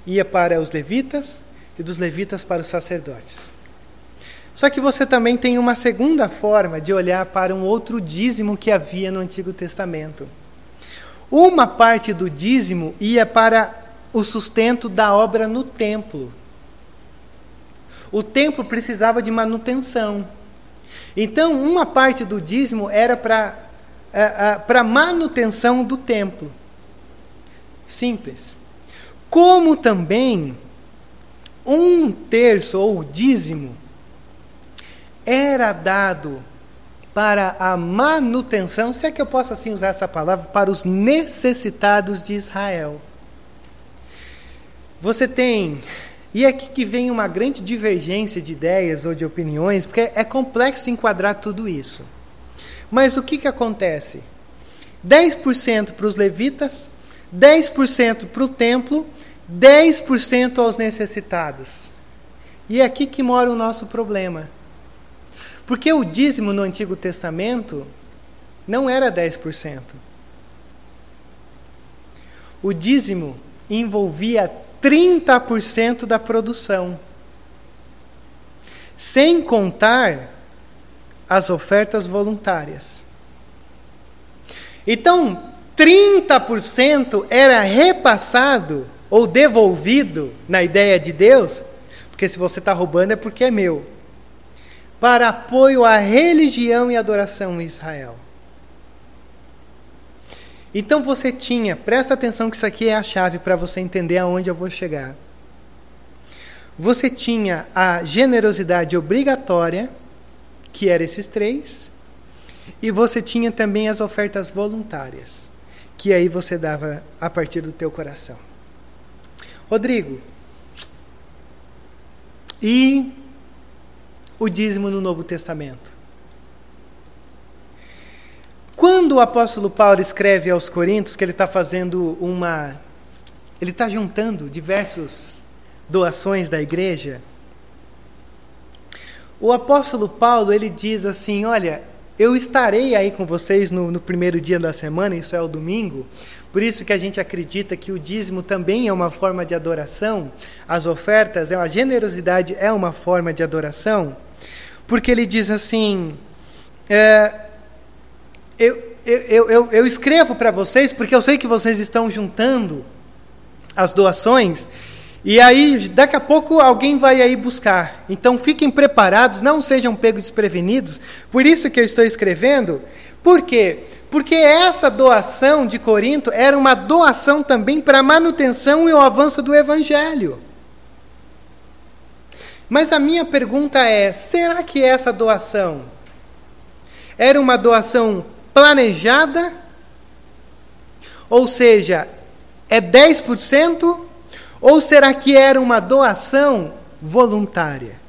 Speaker 1: ia para os levitas e dos levitas para os sacerdotes. Só que você também tem uma segunda forma de olhar para um outro dízimo que havia no Antigo Testamento. Uma parte do dízimo ia para o sustento da obra no templo. O templo precisava de manutenção. Então, uma parte do dízimo era para uh, uh, manutenção do templo. Simples. Como também um terço ou dízimo era dado para a manutenção, se é que eu posso assim usar essa palavra, para os necessitados de Israel. Você tem, e é aqui que vem uma grande divergência de ideias ou de opiniões, porque é complexo enquadrar tudo isso. Mas o que, que acontece? 10% para os levitas, 10% para o templo, 10% aos necessitados. E é aqui que mora o nosso problema. Porque o dízimo no Antigo Testamento não era 10%. O dízimo envolvia 30% da produção, sem contar as ofertas voluntárias. Então, 30% era repassado ou devolvido na ideia de Deus, porque se você está roubando é porque é meu para apoio à religião e adoração em Israel. Então você tinha, presta atenção que isso aqui é a chave para você entender aonde eu vou chegar. Você tinha a generosidade obrigatória, que era esses três, e você tinha também as ofertas voluntárias, que aí você dava a partir do teu coração. Rodrigo, e o dízimo no Novo Testamento. Quando o apóstolo Paulo escreve aos Coríntios que ele está fazendo uma. Ele está juntando diversas doações da igreja. O apóstolo Paulo ele diz assim: Olha, eu estarei aí com vocês no, no primeiro dia da semana, isso é o domingo, por isso que a gente acredita que o dízimo também é uma forma de adoração, as ofertas, a generosidade é uma forma de adoração, porque ele diz assim: é, eu, eu, eu, eu escrevo para vocês porque eu sei que vocês estão juntando as doações. E aí, daqui a pouco, alguém vai aí buscar. Então, fiquem preparados, não sejam pegos desprevenidos. Por isso que eu estou escrevendo. Por quê? Porque essa doação de Corinto era uma doação também para a manutenção e o avanço do Evangelho. Mas a minha pergunta é: será que essa doação era uma doação planejada? Ou seja, é 10%? Ou será que era uma doação voluntária?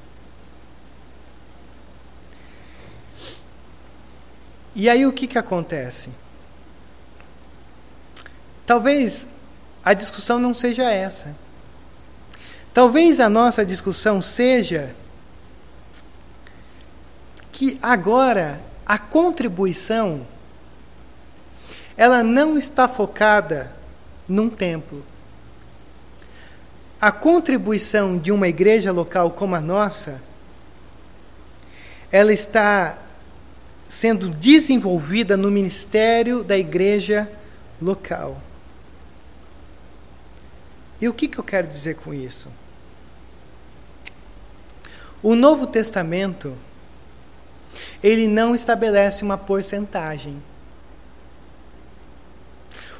Speaker 1: E aí o que, que acontece? Talvez a discussão não seja essa. Talvez a nossa discussão seja que agora a contribuição ela não está focada num templo. A contribuição de uma igreja local como a nossa, ela está sendo desenvolvida no ministério da igreja local. E o que, que eu quero dizer com isso? O Novo Testamento, ele não estabelece uma porcentagem.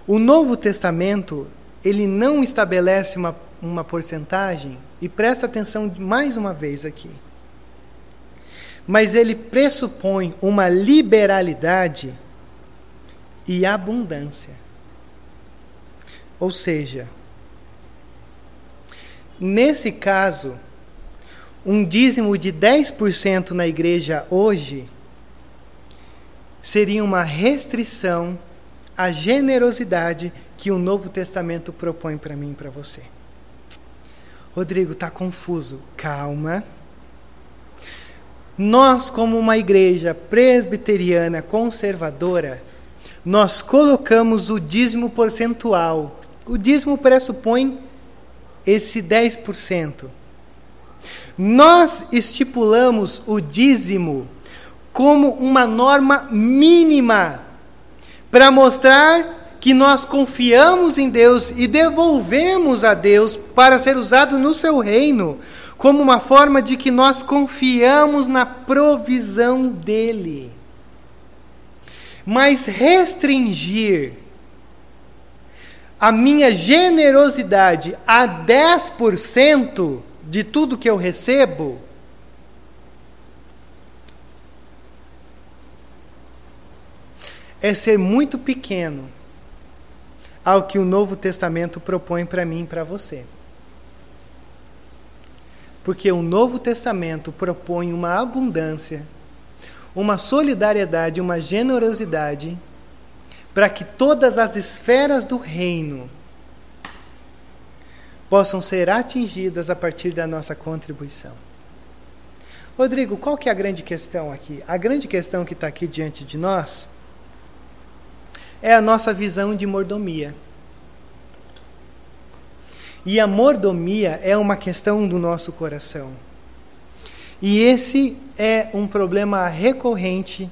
Speaker 1: O Novo Testamento, ele não estabelece uma, uma porcentagem, e presta atenção mais uma vez aqui mas ele pressupõe uma liberalidade e abundância. Ou seja, nesse caso, um dízimo de 10% na igreja hoje seria uma restrição à generosidade que o Novo Testamento propõe para mim e para você. Rodrigo, está confuso. Calma. Nós, como uma igreja presbiteriana conservadora, nós colocamos o dízimo percentual. O dízimo pressupõe esse 10%. Nós estipulamos o dízimo como uma norma mínima para mostrar que nós confiamos em Deus e devolvemos a Deus para ser usado no seu reino, como uma forma de que nós confiamos na provisão dele. Mas restringir a minha generosidade a 10% de tudo que eu recebo, é ser muito pequeno ao que o Novo Testamento propõe para mim e para você. Porque o Novo Testamento propõe uma abundância, uma solidariedade, uma generosidade para que todas as esferas do reino possam ser atingidas a partir da nossa contribuição. Rodrigo, qual que é a grande questão aqui? A grande questão que está aqui diante de nós é a nossa visão de mordomia. E a mordomia é uma questão do nosso coração. E esse é um problema recorrente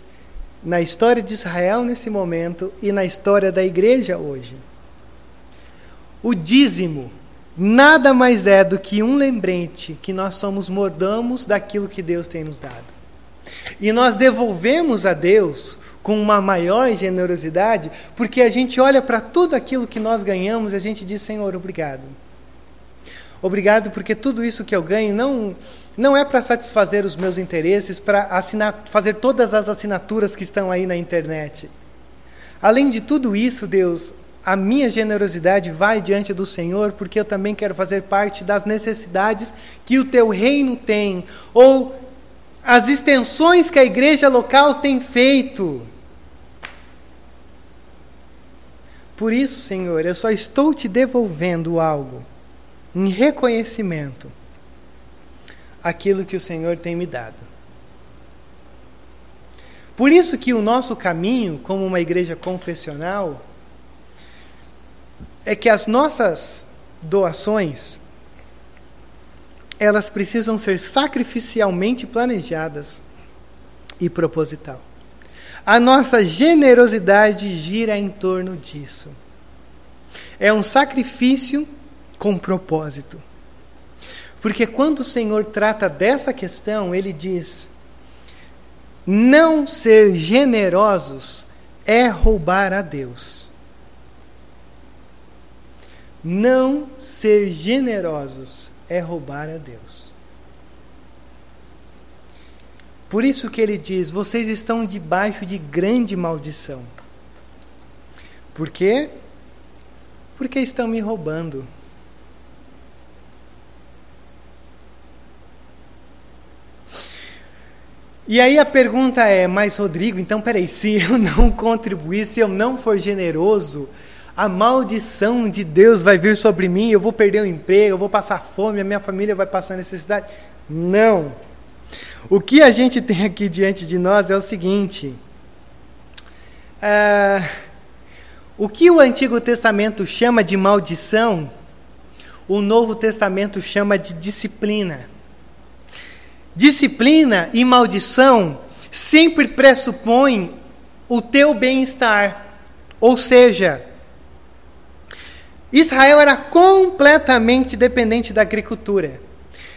Speaker 1: na história de Israel nesse momento e na história da igreja hoje. O dízimo nada mais é do que um lembrete que nós somos mordomos daquilo que Deus tem nos dado. E nós devolvemos a Deus com uma maior generosidade, porque a gente olha para tudo aquilo que nós ganhamos e a gente diz: Senhor, obrigado. Obrigado porque tudo isso que eu ganho não não é para satisfazer os meus interesses, para assinar, fazer todas as assinaturas que estão aí na internet. Além de tudo isso, Deus, a minha generosidade vai diante do Senhor, porque eu também quero fazer parte das necessidades que o teu reino tem, ou as extensões que a igreja local tem feito. Por isso, Senhor, eu só estou te devolvendo algo em reconhecimento aquilo que o Senhor tem me dado. Por isso que o nosso caminho, como uma igreja confessional, é que as nossas doações elas precisam ser sacrificialmente planejadas e proposital. A nossa generosidade gira em torno disso. É um sacrifício com propósito. Porque quando o Senhor trata dessa questão, ele diz: não ser generosos é roubar a Deus. Não ser generosos é roubar a Deus. Por isso que ele diz: vocês estão debaixo de grande maldição. Por quê? Porque estão me roubando. E aí a pergunta é, mas Rodrigo, então peraí, se eu não contribuir, se eu não for generoso, a maldição de Deus vai vir sobre mim, eu vou perder o emprego, eu vou passar fome, a minha família vai passar necessidade. Não. O que a gente tem aqui diante de nós é o seguinte: uh, o que o Antigo Testamento chama de maldição, o Novo Testamento chama de disciplina. Disciplina e maldição sempre pressupõem o teu bem-estar. Ou seja, Israel era completamente dependente da agricultura.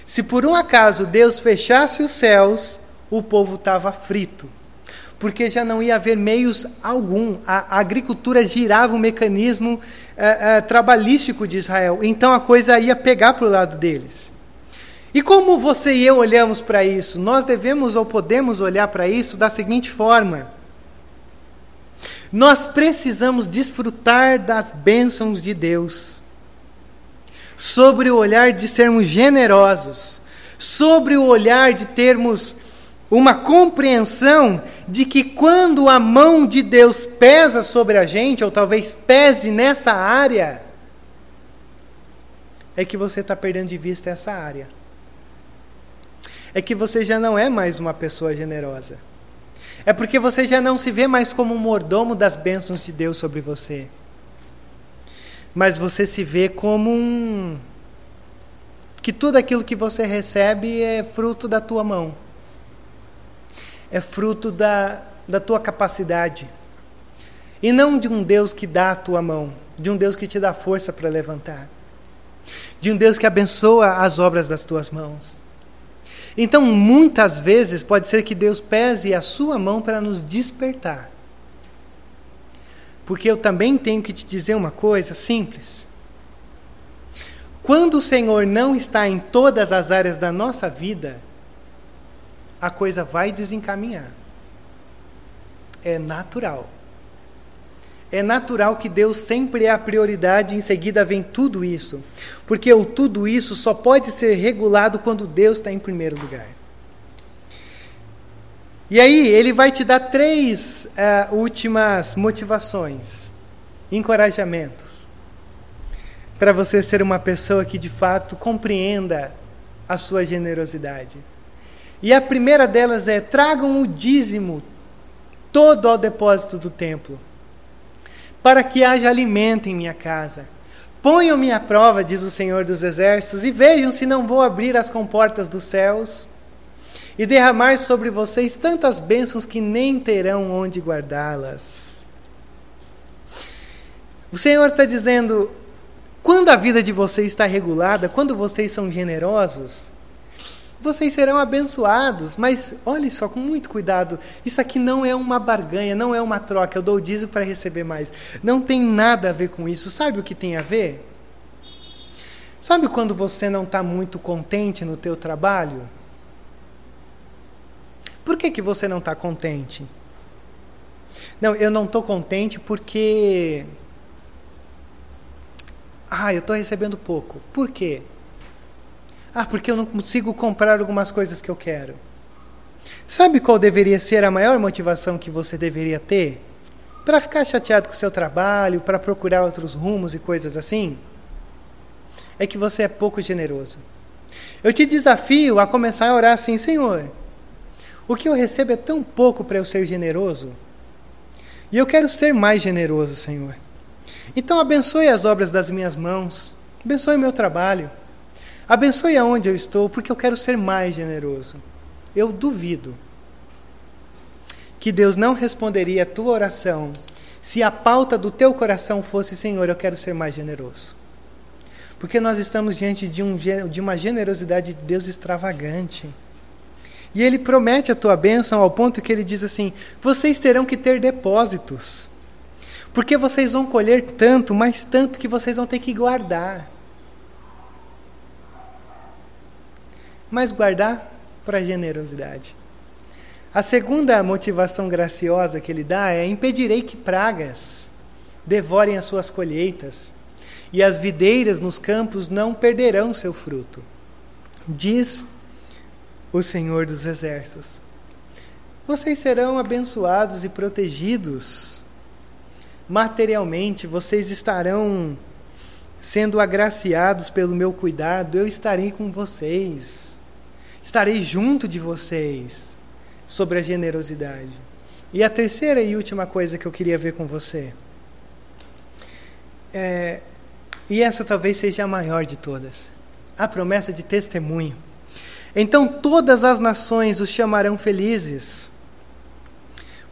Speaker 1: Se por um acaso Deus fechasse os céus, o povo estava frito, porque já não ia haver meios algum. A, a agricultura girava o mecanismo é, é, trabalhístico de Israel, então a coisa ia pegar para o lado deles. E como você e eu olhamos para isso? Nós devemos ou podemos olhar para isso da seguinte forma: nós precisamos desfrutar das bênçãos de Deus, sobre o olhar de sermos generosos, sobre o olhar de termos uma compreensão de que quando a mão de Deus pesa sobre a gente, ou talvez pese nessa área, é que você está perdendo de vista essa área é que você já não é mais uma pessoa generosa. É porque você já não se vê mais como um mordomo das bênçãos de Deus sobre você. Mas você se vê como um. que tudo aquilo que você recebe é fruto da tua mão. É fruto da, da tua capacidade. E não de um Deus que dá a tua mão, de um Deus que te dá força para levantar. De um Deus que abençoa as obras das tuas mãos. Então, muitas vezes, pode ser que Deus pese a sua mão para nos despertar. Porque eu também tenho que te dizer uma coisa simples. Quando o Senhor não está em todas as áreas da nossa vida, a coisa vai desencaminhar. É natural. É natural que Deus sempre é a prioridade, em seguida vem tudo isso. Porque o tudo isso só pode ser regulado quando Deus está em primeiro lugar. E aí, ele vai te dar três uh, últimas motivações, encorajamentos, para você ser uma pessoa que de fato compreenda a sua generosidade. E a primeira delas é: tragam o dízimo todo ao depósito do templo para que haja alimento em minha casa. Ponham-me à prova, diz o Senhor dos Exércitos, e vejam se não vou abrir as comportas dos céus e derramar sobre vocês tantas bênçãos que nem terão onde guardá-las. O Senhor está dizendo: quando a vida de vocês está regulada, quando vocês são generosos, vocês serão abençoados. Mas olhe só, com muito cuidado, isso aqui não é uma barganha, não é uma troca, eu dou o dízimo para receber mais. Não tem nada a ver com isso. Sabe o que tem a ver? Sabe quando você não está muito contente no teu trabalho? Por que, que você não está contente? Não, eu não estou contente porque. Ah, eu estou recebendo pouco. Por quê? Ah, porque eu não consigo comprar algumas coisas que eu quero. Sabe qual deveria ser a maior motivação que você deveria ter? Para ficar chateado com o seu trabalho, para procurar outros rumos e coisas assim? É que você é pouco generoso. Eu te desafio a começar a orar assim: Senhor, o que eu recebo é tão pouco para eu ser generoso. E eu quero ser mais generoso, Senhor. Então abençoe as obras das minhas mãos, abençoe meu trabalho. Abençoe aonde eu estou, porque eu quero ser mais generoso. Eu duvido que Deus não responderia a tua oração se a pauta do teu coração fosse: Senhor, eu quero ser mais generoso. Porque nós estamos diante de, um, de uma generosidade de Deus extravagante. E Ele promete a tua bênção ao ponto que Ele diz assim: vocês terão que ter depósitos. Porque vocês vão colher tanto, mas tanto que vocês vão ter que guardar. mas guardar para generosidade. A segunda motivação graciosa que ele dá é: impedirei que pragas devorem as suas colheitas, e as videiras nos campos não perderão seu fruto. Diz o Senhor dos Exércitos. Vocês serão abençoados e protegidos. Materialmente, vocês estarão sendo agraciados pelo meu cuidado, eu estarei com vocês estarei junto de vocês sobre a generosidade. E a terceira e última coisa que eu queria ver com você, é, e essa talvez seja a maior de todas, a promessa de testemunho. Então todas as nações os chamarão felizes,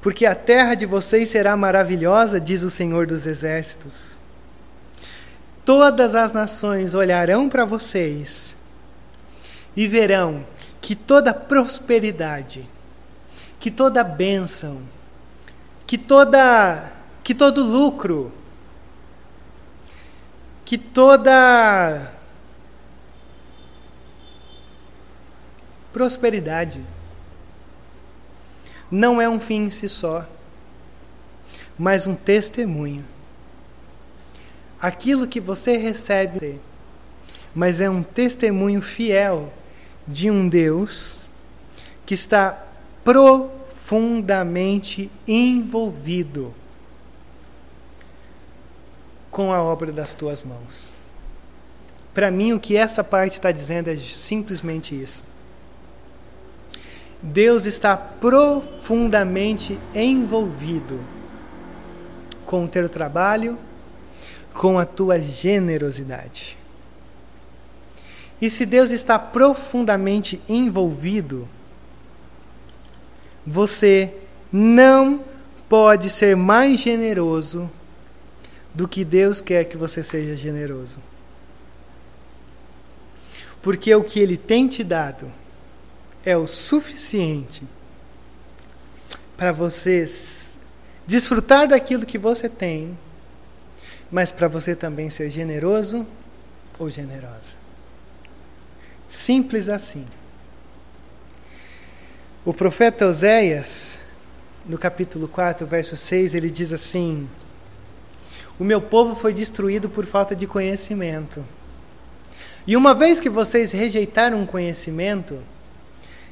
Speaker 1: porque a terra de vocês será maravilhosa, diz o Senhor dos Exércitos. Todas as nações olharão para vocês e verão que toda prosperidade, que toda bênção, que toda que todo lucro, que toda prosperidade não é um fim em si só, mas um testemunho. Aquilo que você recebe, mas é um testemunho fiel de um Deus que está profundamente envolvido com a obra das tuas mãos. Para mim, o que essa parte está dizendo é simplesmente isso. Deus está profundamente envolvido com o teu trabalho, com a tua generosidade. E se Deus está profundamente envolvido, você não pode ser mais generoso do que Deus quer que você seja generoso. Porque o que Ele tem te dado é o suficiente para você desfrutar daquilo que você tem, mas para você também ser generoso ou generosa. Simples assim. O profeta Oséias, no capítulo 4, verso 6, ele diz assim: O meu povo foi destruído por falta de conhecimento. E uma vez que vocês rejeitaram o conhecimento,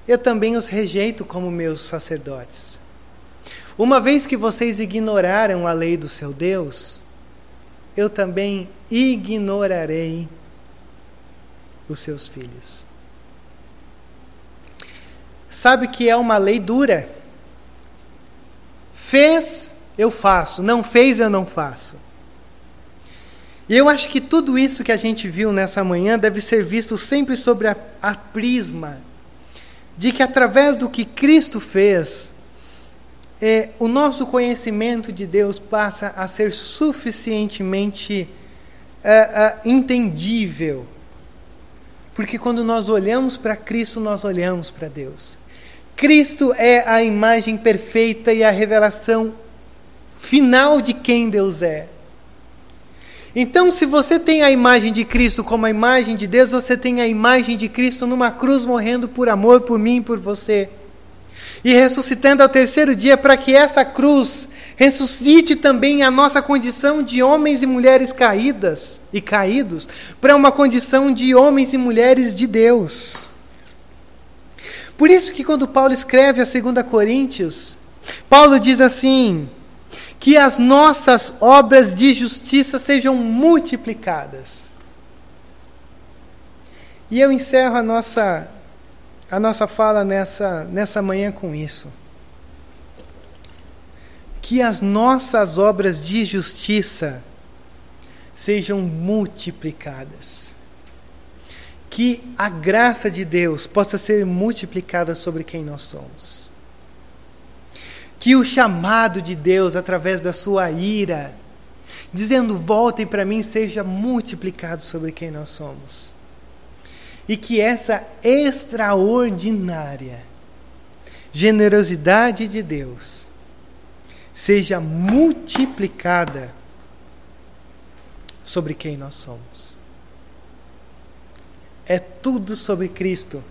Speaker 1: eu também os rejeito como meus sacerdotes. Uma vez que vocês ignoraram a lei do seu Deus, eu também ignorarei os seus filhos. Sabe que é uma lei dura. Fez, eu faço. Não fez, eu não faço. E eu acho que tudo isso que a gente viu nessa manhã deve ser visto sempre sobre a, a prisma de que através do que Cristo fez, é, o nosso conhecimento de Deus passa a ser suficientemente é, é, entendível. Porque quando nós olhamos para Cristo, nós olhamos para Deus. Cristo é a imagem perfeita e a revelação final de quem Deus é. Então, se você tem a imagem de Cristo como a imagem de Deus, você tem a imagem de Cristo numa cruz morrendo por amor por mim por você. E ressuscitando ao terceiro dia, para que essa cruz ressuscite também a nossa condição de homens e mulheres caídas e caídos, para uma condição de homens e mulheres de Deus. Por isso que quando Paulo escreve a 2 Coríntios, Paulo diz assim: que as nossas obras de justiça sejam multiplicadas. E eu encerro a nossa, a nossa fala nessa, nessa manhã com isso. Que as nossas obras de justiça sejam multiplicadas. Que a graça de Deus possa ser multiplicada sobre quem nós somos que o chamado de Deus através da sua ira, dizendo: voltem para mim, seja multiplicado sobre quem nós somos. E que essa extraordinária generosidade de Deus seja multiplicada sobre quem nós somos. É tudo sobre Cristo,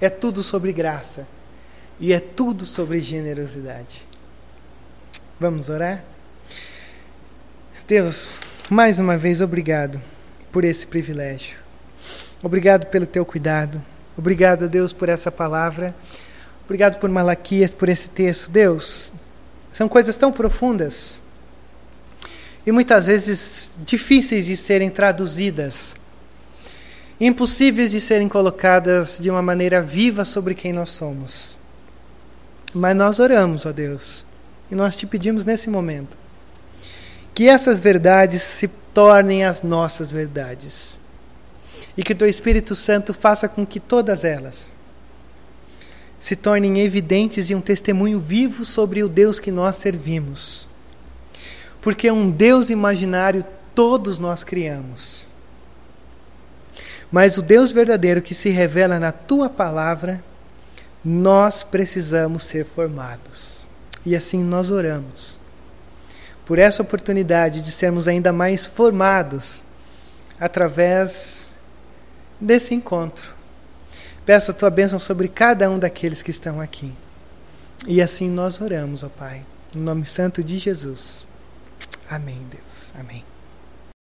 Speaker 1: é tudo sobre graça e é tudo sobre generosidade. Vamos orar? Deus, mais uma vez, obrigado por esse privilégio. Obrigado pelo teu cuidado. Obrigado, Deus, por essa palavra. Obrigado por Malaquias, por esse texto. Deus, são coisas tão profundas e muitas vezes difíceis de serem traduzidas, impossíveis de serem colocadas de uma maneira viva sobre quem nós somos. Mas nós oramos, ó Deus, e nós te pedimos nesse momento que essas verdades se tornem as nossas verdades. E que o teu Espírito Santo faça com que todas elas se tornem evidentes e um testemunho vivo sobre o Deus que nós servimos. Porque um Deus imaginário todos nós criamos. Mas o Deus verdadeiro que se revela na tua palavra, nós precisamos ser formados. E assim nós oramos por essa oportunidade de sermos ainda mais formados através desse encontro. Peço a tua bênção sobre cada um daqueles que estão aqui. E assim nós oramos, ó Pai, em nome santo de Jesus. Amém, Deus. Amém.